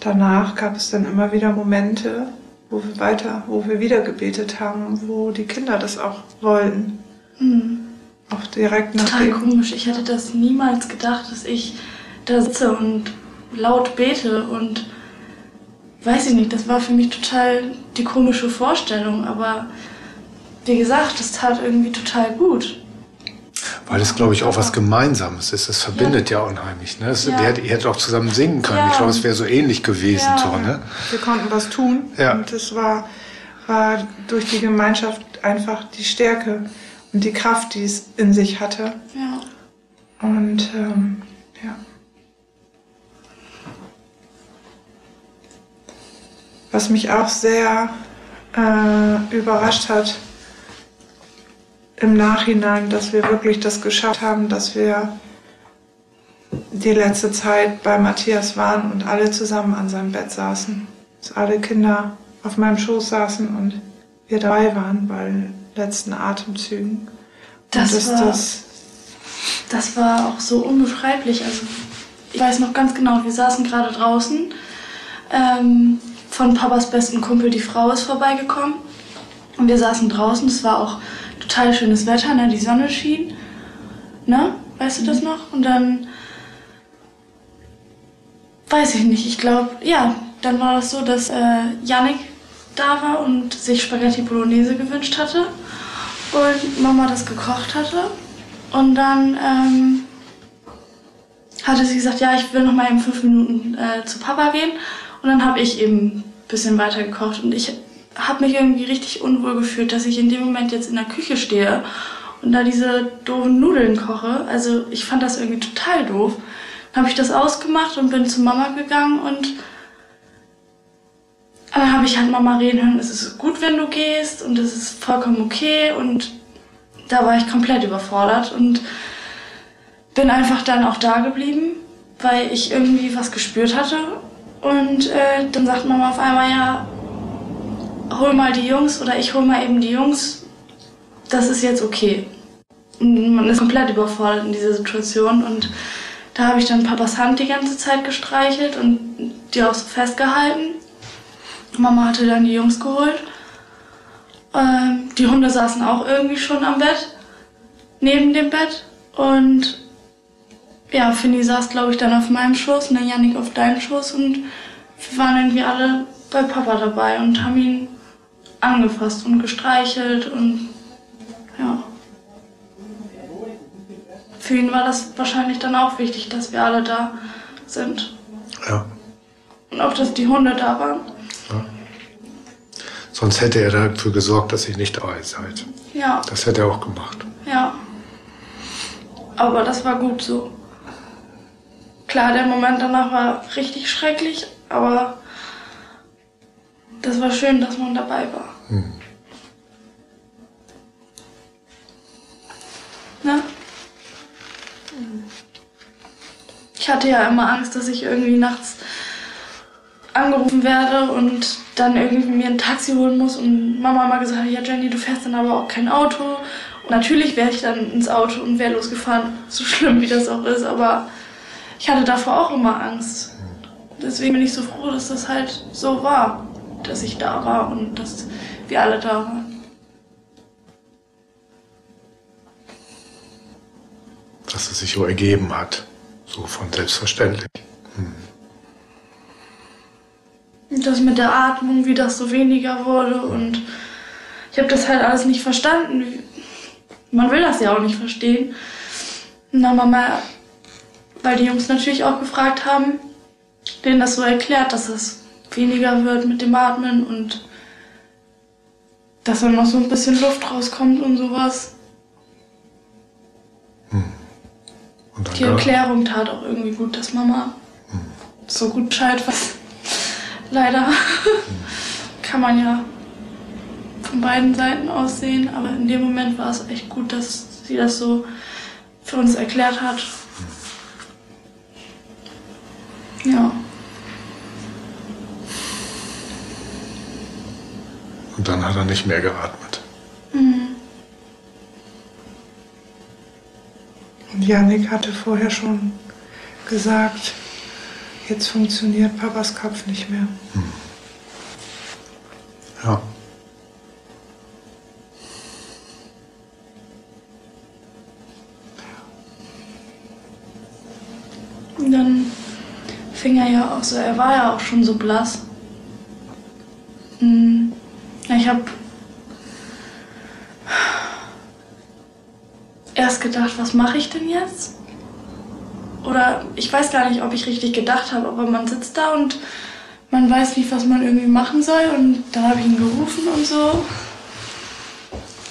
danach gab es dann immer wieder Momente, wo wir weiter, wo wir wieder gebetet haben, wo die Kinder das auch wollten. Auch direkt nach Total dem komisch. Ich hätte das niemals gedacht, dass ich da sitze und laut bete und weiß ich nicht, das war für mich total die komische Vorstellung, aber wie gesagt, das tat irgendwie total gut. Weil es, glaube ich, auch was Gemeinsames ist. Es verbindet ja, unheimlich. Ne? Es, Ja. ihr, hättet, ihr hättet auch zusammen singen können. Ja. Ich glaube, es wäre so ähnlich gewesen. Ja. So, ne? Wir konnten was tun. Ja. Und es war, war durch die Gemeinschaft einfach die Stärke und die Kraft, die es in sich hatte. Ja. Und ähm, ja. Was mich auch sehr äh, überrascht hat im Nachhinein, dass wir wirklich das geschafft haben, dass wir die letzte Zeit bei Matthias waren und alle zusammen an seinem Bett saßen. Dass alle Kinder auf meinem Schoß saßen und wir dabei waren bei den letzten Atemzügen. Das, und war, das, das war auch so unbeschreiblich. Also ich weiß noch ganz genau, wir saßen gerade draußen. Ähm, von Papas besten Kumpel, die Frau ist vorbeigekommen. Und wir saßen draußen. Es war auch total schönes Wetter, ne? die Sonne schien. Ne? Weißt du das noch? Und dann weiß ich nicht. Ich glaube, ja, dann war das so, dass äh, Yannick da war und sich Spaghetti Bolognese gewünscht hatte und Mama das gekocht hatte. Und dann ähm, hatte sie gesagt, ja, ich will noch mal in fünf Minuten äh, zu Papa gehen. Und dann habe ich eben ein bisschen weiter gekocht und ich habe mich irgendwie richtig unwohl gefühlt, dass ich in dem Moment jetzt in der Küche stehe und da diese doofen Nudeln koche. Also ich fand das irgendwie total doof. Dann habe ich das ausgemacht und bin zu Mama gegangen und dann habe ich halt Mama reden hören, es ist gut, wenn du gehst und es ist vollkommen okay und da war ich komplett überfordert und bin einfach dann auch da geblieben, weil ich irgendwie was gespürt hatte und äh, dann sagt Mama auf einmal, ja, hol mal die Jungs oder ich hol mal eben die Jungs, das ist jetzt okay. Und man ist komplett überfordert in dieser Situation und da habe ich dann Papas Hand die ganze Zeit gestreichelt und die auch so festgehalten. Mama hatte dann die Jungs geholt. Ähm, die Hunde saßen auch irgendwie schon am Bett, neben dem Bett. Und ja, Finny saß, glaube ich, dann auf meinem Schoß und der Janik auf deinem Schoß. Und wir waren irgendwie alle bei Papa dabei und haben ihn angefasst und gestreichelt und ja für ihn war das wahrscheinlich dann auch wichtig, dass wir alle da sind. Ja. Und auch, dass die Hunde da waren. ja. Sonst hätte er dafür gesorgt, dass ihr nicht da seid. Ja, Das hätte er auch gemacht. ja. Aber das war gut so. Klar, der Moment danach war richtig schrecklich, aber das war schön, dass man dabei war. Ne? Ich hatte ja immer Angst, dass ich irgendwie nachts angerufen werde und dann irgendwie mir ein Taxi holen muss und Mama mal gesagt hat, ja Jenny, du fährst dann aber auch kein Auto. Und natürlich wäre ich dann ins Auto und wäre losgefahren, so schlimm wie das auch ist, aber ich hatte davor auch immer Angst. Deswegen bin ich so froh, dass das halt so war, dass ich da war und dass wir alle da waren. Dass es sich so ergeben hat. So von selbstverständlich. Und das mit der Atmung, wie das so weniger wurde und ich habe das halt alles nicht verstanden. Man will das ja auch nicht verstehen. Und dann Mama, weil die Jungs natürlich auch gefragt haben, denen das so erklärt, dass es weniger wird mit dem Atmen und dass dann noch so ein bisschen Luft rauskommt und sowas. Und dann Die Erklärung tat auch irgendwie gut, dass Mama so gut Bescheid weiß. Leider kann man ja von beiden Seiten aus sehen, aber in dem Moment war es echt gut, dass sie das so für uns erklärt hat. Ja, Und dann nicht mehr geatmet. Und Janik hatte vorher schon gesagt, jetzt funktioniert Papas Kopf nicht mehr. Ja. und dann fing er ja auch so, er war ja auch schon so blass. Hm, ja, Ich habe erst gedacht, was mache ich denn jetzt? Oder ich weiß gar nicht, ob ich richtig gedacht habe, aber man sitzt da und man weiß nicht, was man irgendwie machen soll. Und dann habe ich ihn gerufen und so.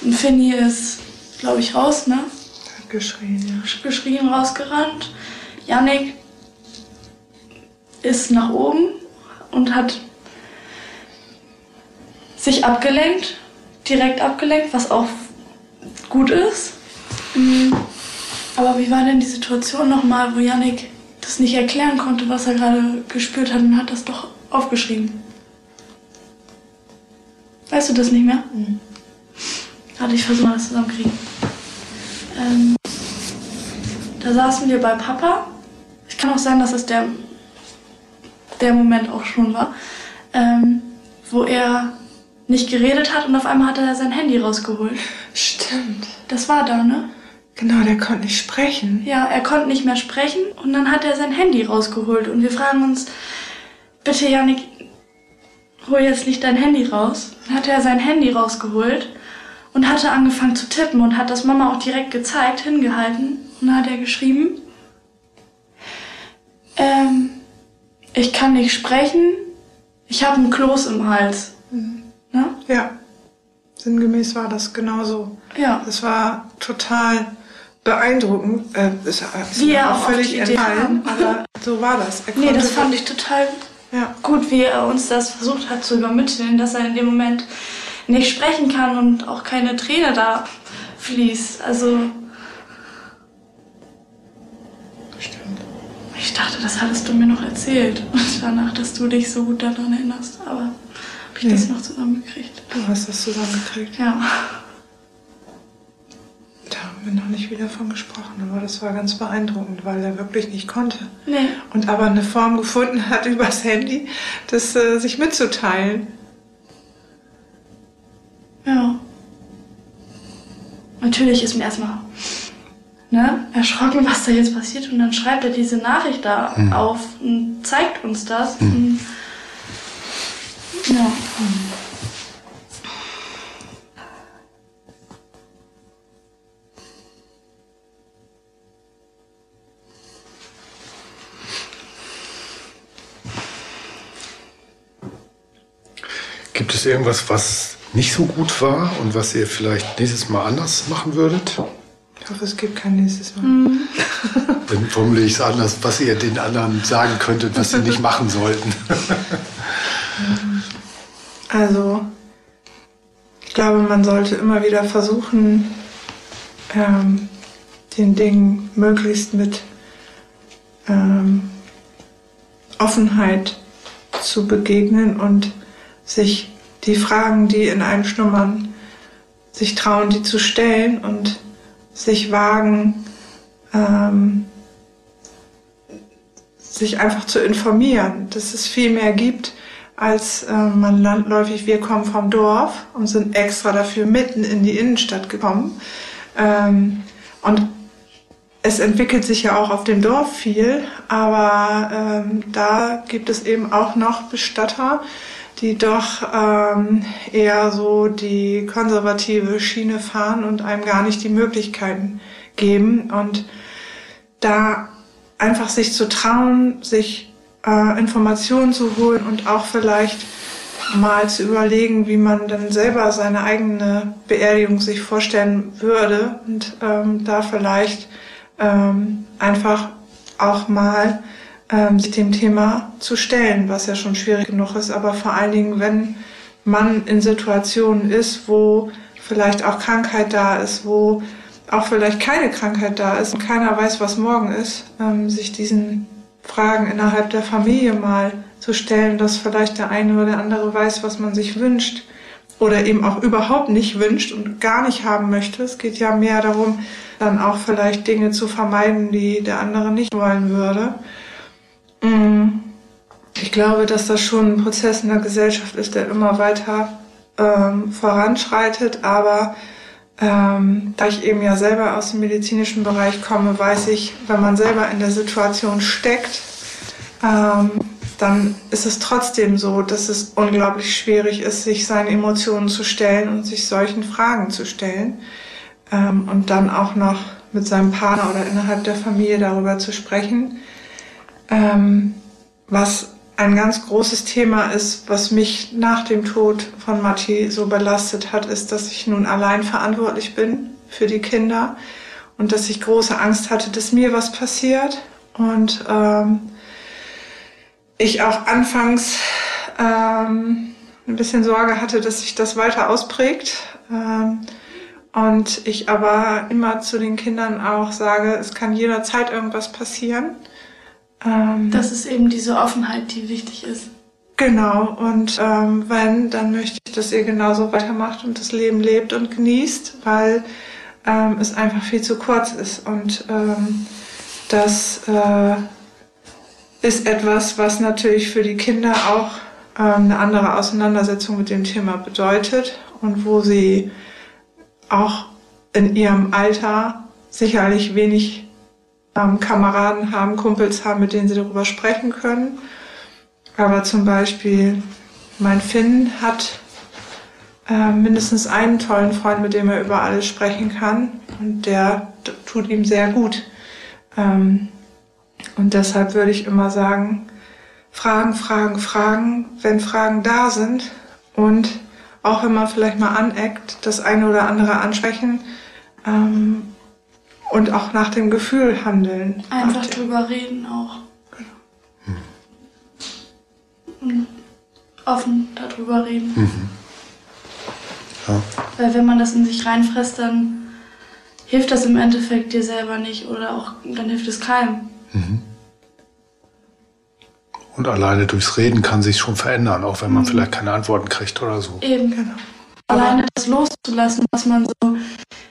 Und Finny ist, glaube ich, raus, ne? Hat geschrien, ja. geschrien, rausgerannt. Yannick ist nach oben und hat sich abgelenkt, direkt abgelenkt, was auch gut ist. Mhm. Aber wie war denn die Situation nochmal, wo Yannick das nicht erklären konnte, was er gerade gespürt hat und hat das doch aufgeschrieben? Weißt du das nicht mehr? Mhm. Warte, ich versuche mal das zusammenkriegen. Ähm, da saßen wir bei Papa. Es kann auch sein, dass es der, der Moment auch schon war, ähm, wo er nicht geredet hat und auf einmal hat er sein Handy rausgeholt. Stimmt. Das war da, ne? Genau, der konnte nicht sprechen. Ja, er konnte nicht mehr sprechen und dann hat er sein Handy rausgeholt und wir fragen uns, bitte Janik, hol jetzt nicht dein Handy raus. Dann hat er sein Handy rausgeholt und hatte angefangen zu tippen und hat das Mama auch direkt gezeigt, hingehalten und dann hat er geschrieben, ähm, ich kann nicht sprechen, ich habe ein Kloß im Hals. Mhm. Ne? Ja, sinngemäß war das genauso. Ja. Das war total beeindruckend. Äh, ist, ist Wie er auch völlig entfallen, aber so war das. nee, das fand ich total ja. gut, wie er uns das versucht hat zu übermitteln, dass er in dem Moment nicht sprechen kann und auch keine Träne da fließt. Also. Stimmt. Ich dachte, das hattest du mir noch erzählt. Und danach, dass du dich so gut daran erinnerst. Aber habe ich nee. das noch zusammengekriegt? Du hast das zusammengekriegt. Ja. Da haben wir noch nicht wieder von gesprochen, aber das war ganz beeindruckend, weil er wirklich nicht konnte. Nee. Und aber eine Form gefunden hat übers Handy, das äh, sich mitzuteilen. Ja. Natürlich ist mir erstmal ne, erschrocken, was da jetzt passiert. Und dann schreibt er diese Nachricht da mhm. auf und zeigt uns das. Mhm. Und, ja. Gibt es irgendwas, was nicht so gut war und was ihr vielleicht nächstes Mal anders machen würdet? Ich hoffe, es gibt kein nächstes Mal. Mhm. Dann formuliere ich es anders, was ihr den anderen sagen könntet, was sie nicht machen sollten. also, ich glaube, man sollte immer wieder versuchen, ähm, den Dingen möglichst mit ähm, Offenheit zu begegnen und sich die Fragen, die in einem schlummern, sich trauen, die zu stellen und sich wagen, ähm, sich einfach zu informieren, dass es viel mehr gibt, als äh, man landläufig, wir kommen vom Dorf und sind extra dafür mitten in die Innenstadt gekommen. Ähm, und es entwickelt sich ja auch auf dem Dorf viel, aber ähm, da gibt es eben auch noch Bestatter, die doch ähm, eher so die konservative Schiene fahren und einem gar nicht die Möglichkeiten geben. Und da einfach sich zu trauen, sich äh, Informationen zu holen und auch vielleicht mal zu überlegen, wie man dann selber seine eigene Beerdigung sich vorstellen würde und ähm, da vielleicht ähm, einfach auch mal ähm, sich dem Thema zu stellen, was ja schon schwierig genug ist, aber vor allen Dingen, wenn man in Situationen ist, wo vielleicht auch Krankheit da ist, wo auch vielleicht keine Krankheit da ist und keiner weiß, was morgen ist, ähm, sich diesen Fragen innerhalb der Familie mal zu stellen, dass vielleicht der eine oder der andere weiß, was man sich wünscht oder eben auch überhaupt nicht wünscht und gar nicht haben möchte. Es geht ja mehr darum, dann auch vielleicht Dinge zu vermeiden, die der andere nicht wollen würde. Mm. Ich glaube, dass das schon ein Prozess in der Gesellschaft ist, der immer weiter ähm, voranschreitet. Aber ähm, da ich eben ja selber aus dem medizinischen Bereich komme, weiß ich, wenn man selber in der Situation steckt, ähm, dann ist es trotzdem so, dass es unglaublich schwierig ist, sich seinen Emotionen zu stellen und sich solchen Fragen zu stellen. Ähm, und dann auch noch mit seinem Partner oder innerhalb der Familie darüber zu sprechen. Ähm, was ein ganz großes Thema ist, was mich nach dem Tod von Matti so belastet hat, ist, dass ich nun allein verantwortlich bin für die Kinder und dass ich große Angst hatte, dass mir was passiert. Und ähm, ich auch anfangs ähm, ein bisschen Sorge hatte, dass sich das weiter ausprägt. Ähm, und ich aber immer zu den Kindern auch sage, es kann jederzeit irgendwas passieren. Ähm, das ist eben diese Offenheit, die wichtig ist. Genau, und ähm, wenn, dann möchte ich, dass ihr genauso weitermacht und das Leben lebt und genießt, weil ähm, es einfach viel zu kurz ist. Und ähm, das äh, ist etwas, was natürlich für die Kinder auch ähm, eine andere Auseinandersetzung mit dem Thema bedeutet und wo sie auch in ihrem Alter sicherlich wenig ähm, Kameraden haben, Kumpels haben, mit denen sie darüber sprechen können. Aber zum Beispiel mein Finn hat äh, mindestens einen tollen Freund, mit dem er über alles sprechen kann. Und der tut ihm sehr gut. Ähm, und deshalb würde ich immer sagen, Fragen, Fragen, Fragen, wenn Fragen da sind und auch wenn man vielleicht mal aneckt, das eine oder andere ansprechen ähm, und auch nach dem Gefühl handeln. Einfach drüber reden auch. Genau. Und offen darüber reden. Mhm. Ja. Weil wenn man das in sich reinfresst, dann hilft das im Endeffekt dir selber nicht oder auch dann hilft es keinem. Mhm. Und alleine durchs Reden kann sich schon verändern, auch wenn man mhm. vielleicht keine Antworten kriegt oder so. Eben, genau. Alleine das loszulassen, was man so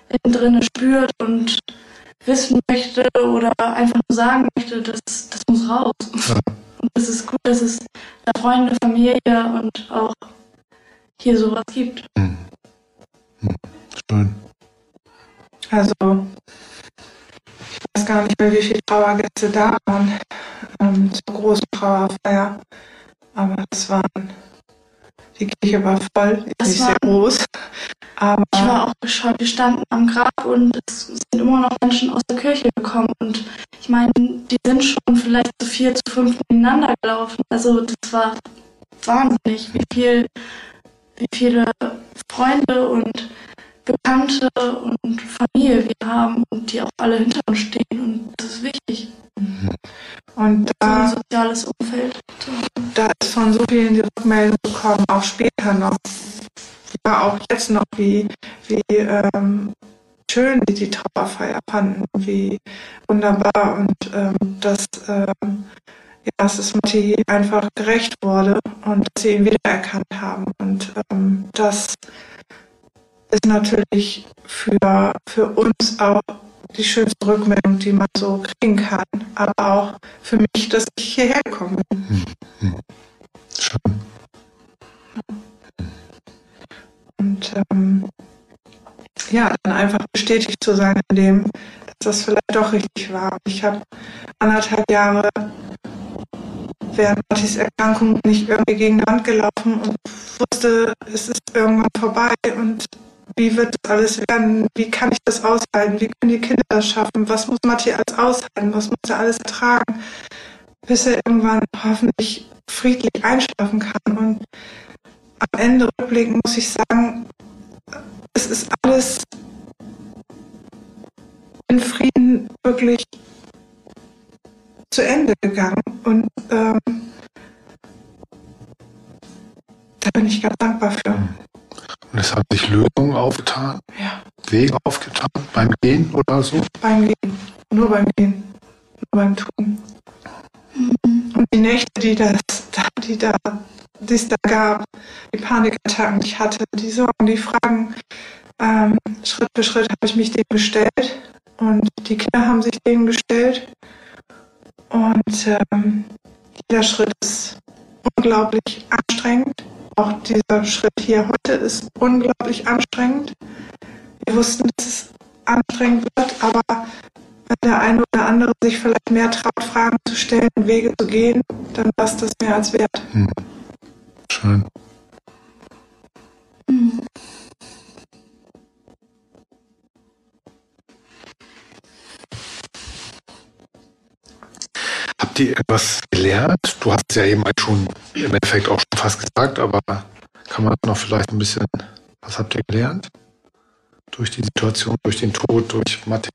innen drin spürt und wissen möchte oder einfach nur sagen möchte, das, das muss raus. Ja. Und es ist gut, dass es da Freunde, Familie und auch hier sowas gibt. Mhm. Mhm. Schön. Also, ich weiß gar nicht mehr, wie viele Trauergäste da waren ähm, zur großen Trauerfeier. Aber es waren, die Kirche war voll, ist nicht sehr groß. Aber ich war auch geschockt. Wir standen am Grab und es sind immer noch Menschen aus der Kirche gekommen. Und ich meine, die sind schon vielleicht zu vier, zu fünf miteinander gelaufen. Also das war wahnsinnig, wie viel, wie viele Freunde und Bekannte und Familie wir haben und die auch alle hinter uns stehen. Und das ist wichtig. Und da, so ein soziales Umfeld. Da ist von so vielen die Rückmeldung bekommen, auch später noch. Ja, auch jetzt noch, wie, wie ähm, schön die die Trauerfeier fanden, wie wunderbar und ähm, dass, ähm, ja, dass es Matti einfach gerecht wurde und dass sie ihn wiedererkannt haben. Und ähm, das ist natürlich für, für uns auch die schönste Rückmeldung, die man so kriegen kann. Aber auch für mich, dass ich hierher gekommen bin. Hm, hm. Schön. Und ähm, ja, dann einfach bestätigt zu sein in dem, dass das vielleicht doch richtig war. Ich habe anderthalb Jahre während Martis Erkrankung nicht irgendwie gegen die Wand gelaufen und wusste, es ist irgendwann vorbei und wie wird das alles werden? Wie kann ich das aushalten? Wie können die Kinder das schaffen? Was muss Matti alles aushalten? Was muss er alles ertragen? Bis er irgendwann hoffentlich friedlich einschlafen kann. Und am Ende rückblickend muss ich sagen, es ist alles in Frieden wirklich zu Ende gegangen. Und ähm, da bin ich ganz dankbar für. Und es haben sich Lösungen aufgetan, ja. Wege aufgetan, beim Gehen oder so? Beim Gehen, nur beim Gehen, nur beim Tun. Und die Nächte, die, das, die, da, die es da gab, die Panikattacken, die ich hatte, die Sorgen, die Fragen, ähm, Schritt für Schritt habe ich mich dem gestellt und die Kinder haben sich dem gestellt. Und ähm, jeder Schritt ist unglaublich anstrengend auch dieser Schritt hier heute ist unglaublich anstrengend. Wir wussten, dass es anstrengend wird, aber wenn der eine oder andere sich vielleicht mehr traut, Fragen zu stellen, Wege zu gehen, dann war es das mehr als wert. Hm. Schön. Hm. Ihr etwas gelernt? Du hast es ja eben schon im Endeffekt auch schon fast gesagt, aber kann man noch vielleicht ein bisschen, was habt ihr gelernt? Durch die Situation, durch den Tod, durch Matti,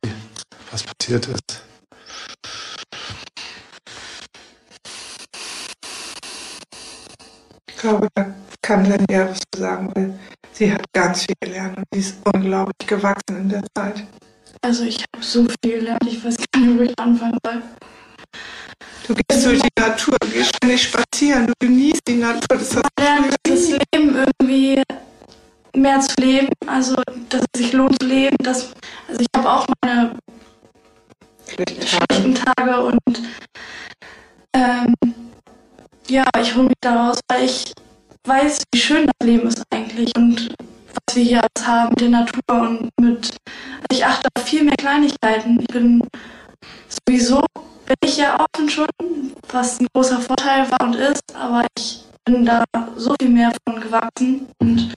was passiert ist? Ich glaube, da kann Daniela was zu sagen, weil sie hat ganz viel gelernt und sie ist unglaublich gewachsen in der Zeit. Also ich habe so viel gelernt, ich weiß gar nicht, wo ich anfangen soll. Du gehst durch die Natur, du gehst ständig spazieren, du genießt die Natur. Das lernt das Leben irgendwie mehr zu leben, also dass es sich lohnt zu leben. Dass, also ich habe auch meine schlechten Tage und ähm, ja, ich hole mich daraus, weil ich weiß, wie schön das Leben ist eigentlich und was wir hier alles haben mit der Natur und mit. Also ich achte auf viel mehr Kleinigkeiten. Ich bin sowieso bin ich ja offen schon, was ein großer Vorteil war und ist, aber ich bin da so viel mehr von gewachsen und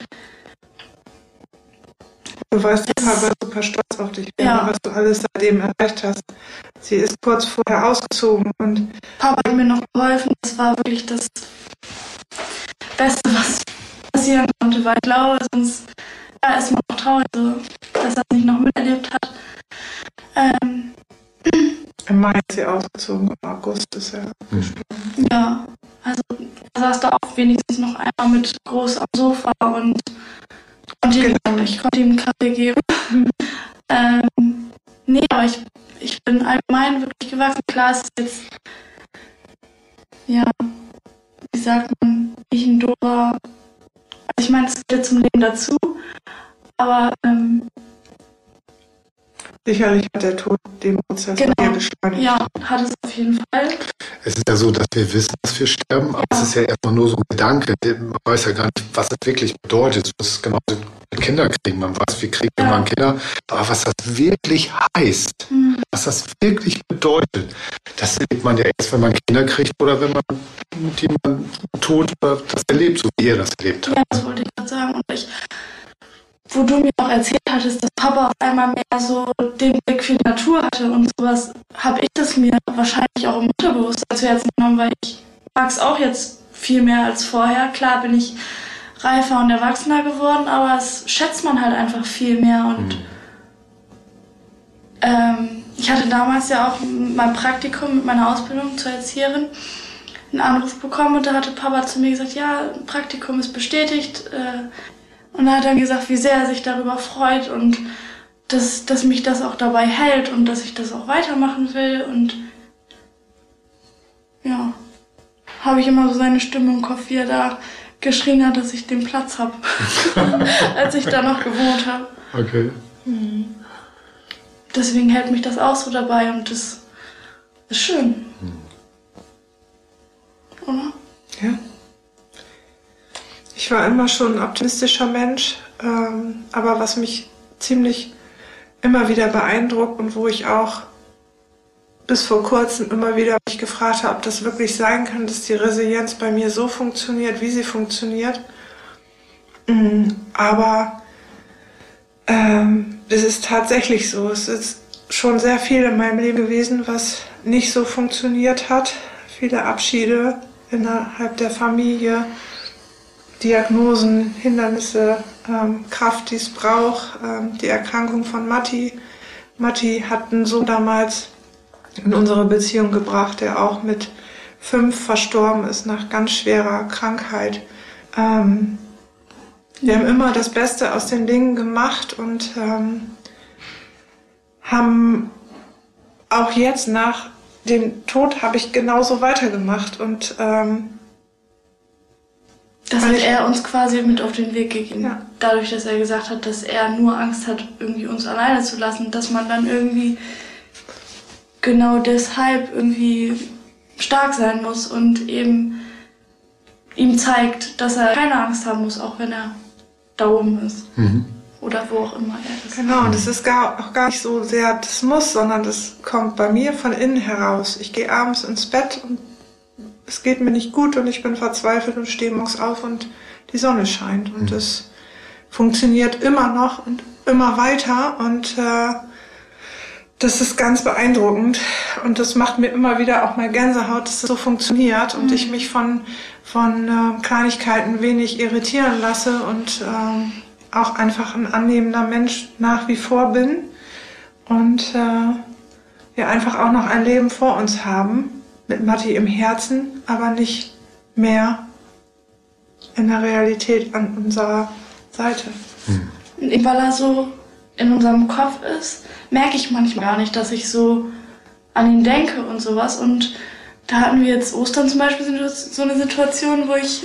Du weißt, die Papa war super stolz auf dich, ja. was du alles seitdem erreicht hast. Sie ist kurz vorher ausgezogen und. Papa hat mir noch geholfen. Das war wirklich das Beste, was passieren konnte, weil ich glaube, sonst ja, ist man auch traurig, so, dass er es nicht noch miterlebt hat. Ähm, Im Mai ist sie ausgezogen, im August ist er gestorben. Ja, also da saß da auch wenigstens noch einmal mit groß am Sofa und konnte ihm, genau. ich konnte ihm einen Kaffee geben. ähm, nee, aber ich, ich bin allgemein wirklich gewachsen. Klar, es ist jetzt, ja, wie sagt man, ich ein doofer, also ich meine, es gehört zum Leben dazu, aber ähm, Sicherlich hat der Tod den Prozess genau. beschleunigt. Ja, hat es auf jeden Fall. Es ist ja so, dass wir wissen, dass wir sterben, aber ja. es ist ja erstmal nur so ein Gedanke. Man weiß ja gar nicht, was es wirklich bedeutet. Das ist genauso mit Kindern kriegen. Man weiß, wir kriegen ja. immer Kinder. Aber was das wirklich heißt, mhm. was das wirklich bedeutet, das erlebt man ja erst, wenn man Kinder kriegt oder wenn man jemanden tot das erlebt, so wie ihr das erlebt habt. Ja, das wollte ich gerade sagen. Und ich wo du mir auch erzählt hattest, dass Papa auf einmal mehr so den Blick für die Natur hatte und sowas, habe ich das mir wahrscheinlich auch im Unterbewusstsein zu Herzen genommen, weil ich mag es auch jetzt viel mehr als vorher. Klar bin ich reifer und erwachsener geworden, aber es schätzt man halt einfach viel mehr und mhm. ähm, ich hatte damals ja auch mein Praktikum mit meiner Ausbildung zur Erzieherin einen Anruf bekommen und da hatte Papa zu mir gesagt, ja, Praktikum ist bestätigt, äh, und er hat dann gesagt, wie sehr er sich darüber freut und dass, dass mich das auch dabei hält und dass ich das auch weitermachen will. Und ja, habe ich immer so seine Stimme im Kopf, wie er da geschrien hat, dass ich den Platz habe, als ich da noch gewohnt habe. Okay. Mhm. Deswegen hält mich das auch so dabei und das ist schön. Mhm. Oder? Ja. Ich war immer schon ein optimistischer Mensch, ähm, aber was mich ziemlich immer wieder beeindruckt und wo ich auch bis vor kurzem immer wieder mich gefragt habe, ob das wirklich sein kann, dass die Resilienz bei mir so funktioniert, wie sie funktioniert. Mhm, aber ähm, es ist tatsächlich so. Es ist schon sehr viel in meinem Leben gewesen, was nicht so funktioniert hat. Viele Abschiede innerhalb der Familie, Diagnosen, Hindernisse, ähm, Kraft, die es braucht, ähm, die Erkrankung von Matti. Matti hat einen Sohn damals in unsere Beziehung gebracht, der auch mit fünf verstorben ist nach ganz schwerer Krankheit. Ähm, wir haben immer das Beste aus den Dingen gemacht und ähm, haben auch jetzt nach dem Tod habe ich genauso weitergemacht und ähm, das hat er uns quasi mit auf den Weg gegeben. Ja. Dadurch, dass er gesagt hat, dass er nur Angst hat, irgendwie uns alleine zu lassen, dass man dann irgendwie genau deshalb irgendwie stark sein muss und eben ihm zeigt, dass er keine Angst haben muss, auch wenn er da oben ist. Mhm. Oder wo auch immer er ist. Genau, und das ist gar, auch gar nicht so sehr das muss, sondern das kommt bei mir von innen heraus. Ich gehe abends ins Bett und es geht mir nicht gut und ich bin verzweifelt und stehe morgens auf und die Sonne scheint. Und mhm. es funktioniert immer noch und immer weiter und äh, das ist ganz beeindruckend und das macht mir immer wieder auch mal Gänsehaut, dass es so funktioniert und mhm. ich mich von, von äh, Kleinigkeiten wenig irritieren lasse und äh, auch einfach ein annehmender Mensch nach wie vor bin und äh, wir einfach auch noch ein Leben vor uns haben mit Matti im Herzen, aber nicht mehr. in der Realität an unserer Seite. Und weil er so in unserem Kopf ist, merke ich manchmal gar nicht, dass ich so an ihn denke und sowas. Und da hatten wir jetzt Ostern zum Beispiel so eine Situation, wo ich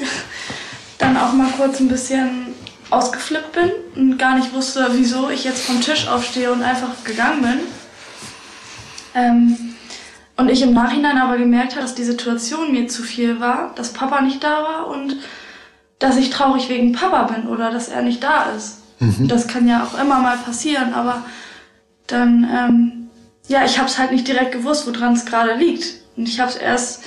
dann auch mal kurz ein bisschen ausgeflippt bin und gar nicht wusste, wieso ich jetzt vom Tisch aufstehe und einfach gegangen bin. Ähm, und ich im Nachhinein aber gemerkt habe, dass die Situation mir zu viel war, dass Papa nicht da war und dass ich traurig wegen Papa bin oder dass er nicht da ist. Mhm. Das kann ja auch immer mal passieren, aber dann, ähm, ja, ich habe es halt nicht direkt gewusst, woran es gerade liegt. Und ich habe es erst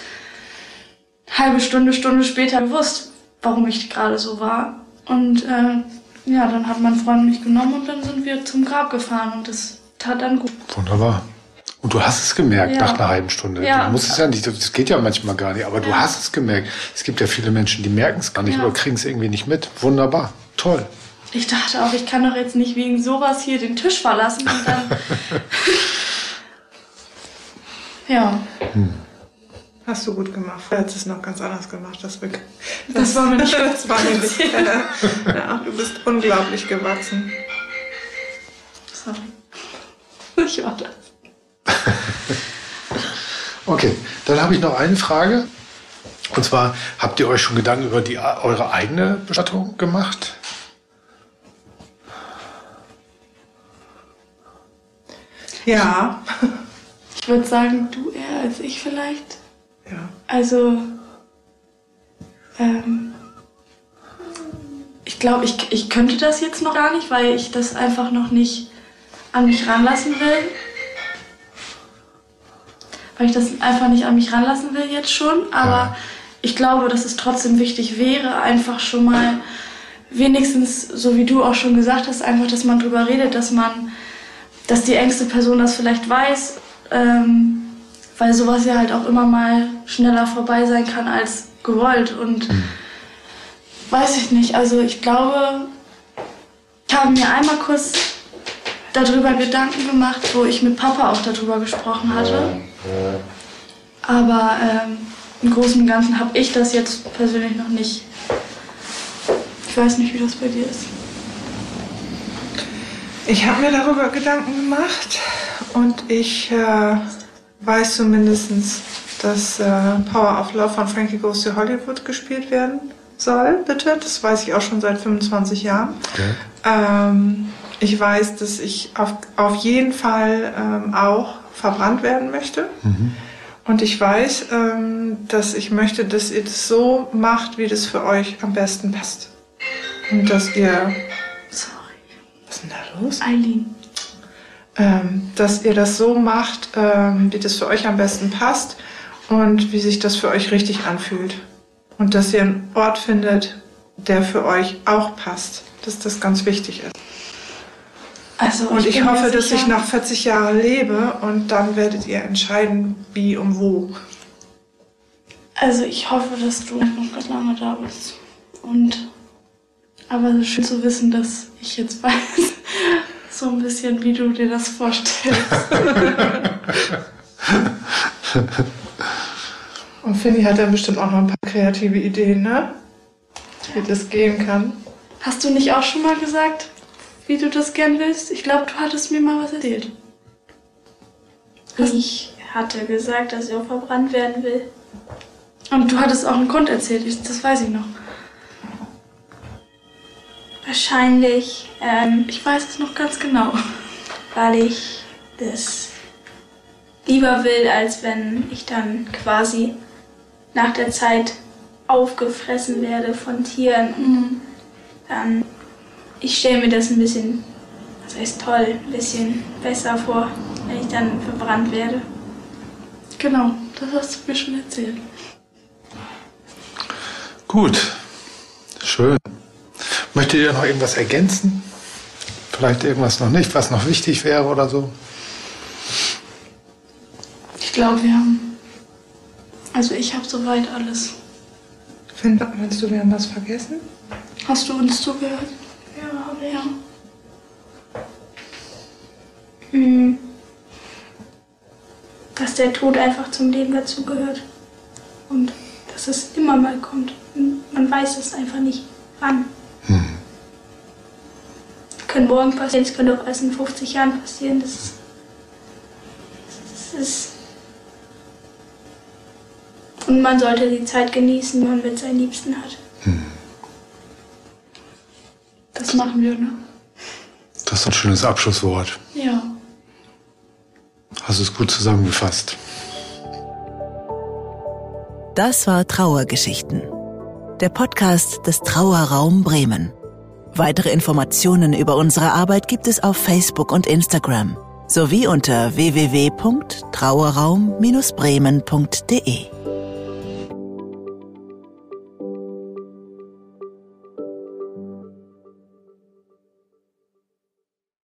halbe Stunde, Stunde später gewusst, warum ich gerade so war. Und äh, ja, dann hat mein Freund mich genommen und dann sind wir zum Grab gefahren und das tat dann gut. Wunderbar. Und du hast es gemerkt ja. nach einer halben Stunde. Ja. Du musst es ja nicht, das geht ja manchmal gar nicht, aber ja. du hast es gemerkt. Es gibt ja viele Menschen, die merken es gar nicht oder kriegen es irgendwie nicht mit. Wunderbar. Toll. Ich dachte auch, ich kann doch jetzt nicht wegen sowas hier den Tisch verlassen und dann. ja. Hm. Hast du gut gemacht. Er hat es noch ganz anders gemacht. Das, das, das war mir nicht, das war mir nicht. ja, du bist unglaublich gewachsen. Sorry. Ich war das. okay, dann habe ich noch eine Frage. Und zwar, habt ihr euch schon Gedanken über die, eure eigene Bestattung gemacht? Ja. Ich würde sagen, du eher als ich vielleicht. Ja. Also, ähm, ich glaube, ich, ich könnte das jetzt noch gar nicht, weil ich das einfach noch nicht an mich ranlassen will. Weil ich das einfach nicht an mich ranlassen will jetzt schon. Aber ja. ich glaube, dass es trotzdem wichtig wäre, einfach schon mal wenigstens, so wie du auch schon gesagt hast, einfach, dass man drüber redet, dass man, dass die engste Person das vielleicht weiß. Ähm, weil sowas ja halt auch immer mal schneller vorbei sein kann als gewollt. Und mhm. weiß ich nicht, also ich glaube, ich habe mir einmal kurz darüber Gedanken gemacht, wo ich mit Papa auch darüber gesprochen hatte. Aber ähm, im Großen und Ganzen habe ich das jetzt persönlich noch nicht. Ich weiß nicht, wie das bei dir ist. Ich habe mir darüber Gedanken gemacht und ich äh, weiß zumindest, dass äh, Power of Love von Frankie Goes to Hollywood gespielt werden soll, bitte. Das weiß ich auch schon seit 25 Jahren. Okay. Ähm, ich weiß, dass ich auf, auf jeden Fall ähm, auch verbrannt werden möchte. Mhm. Und ich weiß, ähm, dass ich möchte, dass ihr das so macht, wie das für euch am besten passt. Und dass ihr. Sorry. Was ist denn da los? Eileen ähm, dass ihr das so macht, ähm, wie das für euch am besten passt und wie sich das für euch richtig anfühlt. Und dass ihr einen Ort findet, der für euch auch passt, dass das ganz wichtig ist. Also und ich, ich hoffe, dass ich noch 40 Jahre lebe und dann werdet ihr entscheiden, wie und wo. Also ich hoffe, dass du noch ganz lange da bist. Und aber es ist schön zu wissen, dass ich jetzt weiß, so ein bisschen, wie du dir das vorstellst. Und Finny hat dann bestimmt auch noch ein paar kreative Ideen, ne? Wie das gehen kann. Hast du nicht auch schon mal gesagt, wie du das gern willst? Ich glaube, du hattest mir mal was erzählt. Ich hatte gesagt, dass ich auch verbrannt werden will. Und du hattest auch einen Grund erzählt, das weiß ich noch. Wahrscheinlich. Ähm, ich weiß es noch ganz genau. Weil ich das lieber will, als wenn ich dann quasi nach der Zeit aufgefressen werde von Tieren. Mhm. Dann, ich stelle mir das ein bisschen, was heißt toll, ein bisschen besser vor, wenn ich dann verbrannt werde. Genau, das hast du mir schon erzählt. Gut, schön. Möchtet ihr noch irgendwas ergänzen? Vielleicht irgendwas noch nicht, was noch wichtig wäre oder so? Ich glaube, wir haben. Also ich habe soweit alles. Finn, meinst du, wir haben was vergessen? Hast du uns zugehört? Ja. Hm. Dass der Tod einfach zum Leben dazugehört. Und dass es immer mal kommt. Man weiß es einfach nicht, wann. Hm. Das kann morgen passieren, es könnte auch erst in 50 Jahren passieren. Das ist, das ist und man sollte die Zeit genießen, die man mit seinen Liebsten hat. Hm. Das machen wir, ne? Das ist ein schönes Abschlusswort. Ja. Hast du es gut zusammengefasst. Das war Trauergeschichten. Der Podcast des Trauerraum Bremen. Weitere Informationen über unsere Arbeit gibt es auf Facebook und Instagram sowie unter www.trauerraum-bremen.de.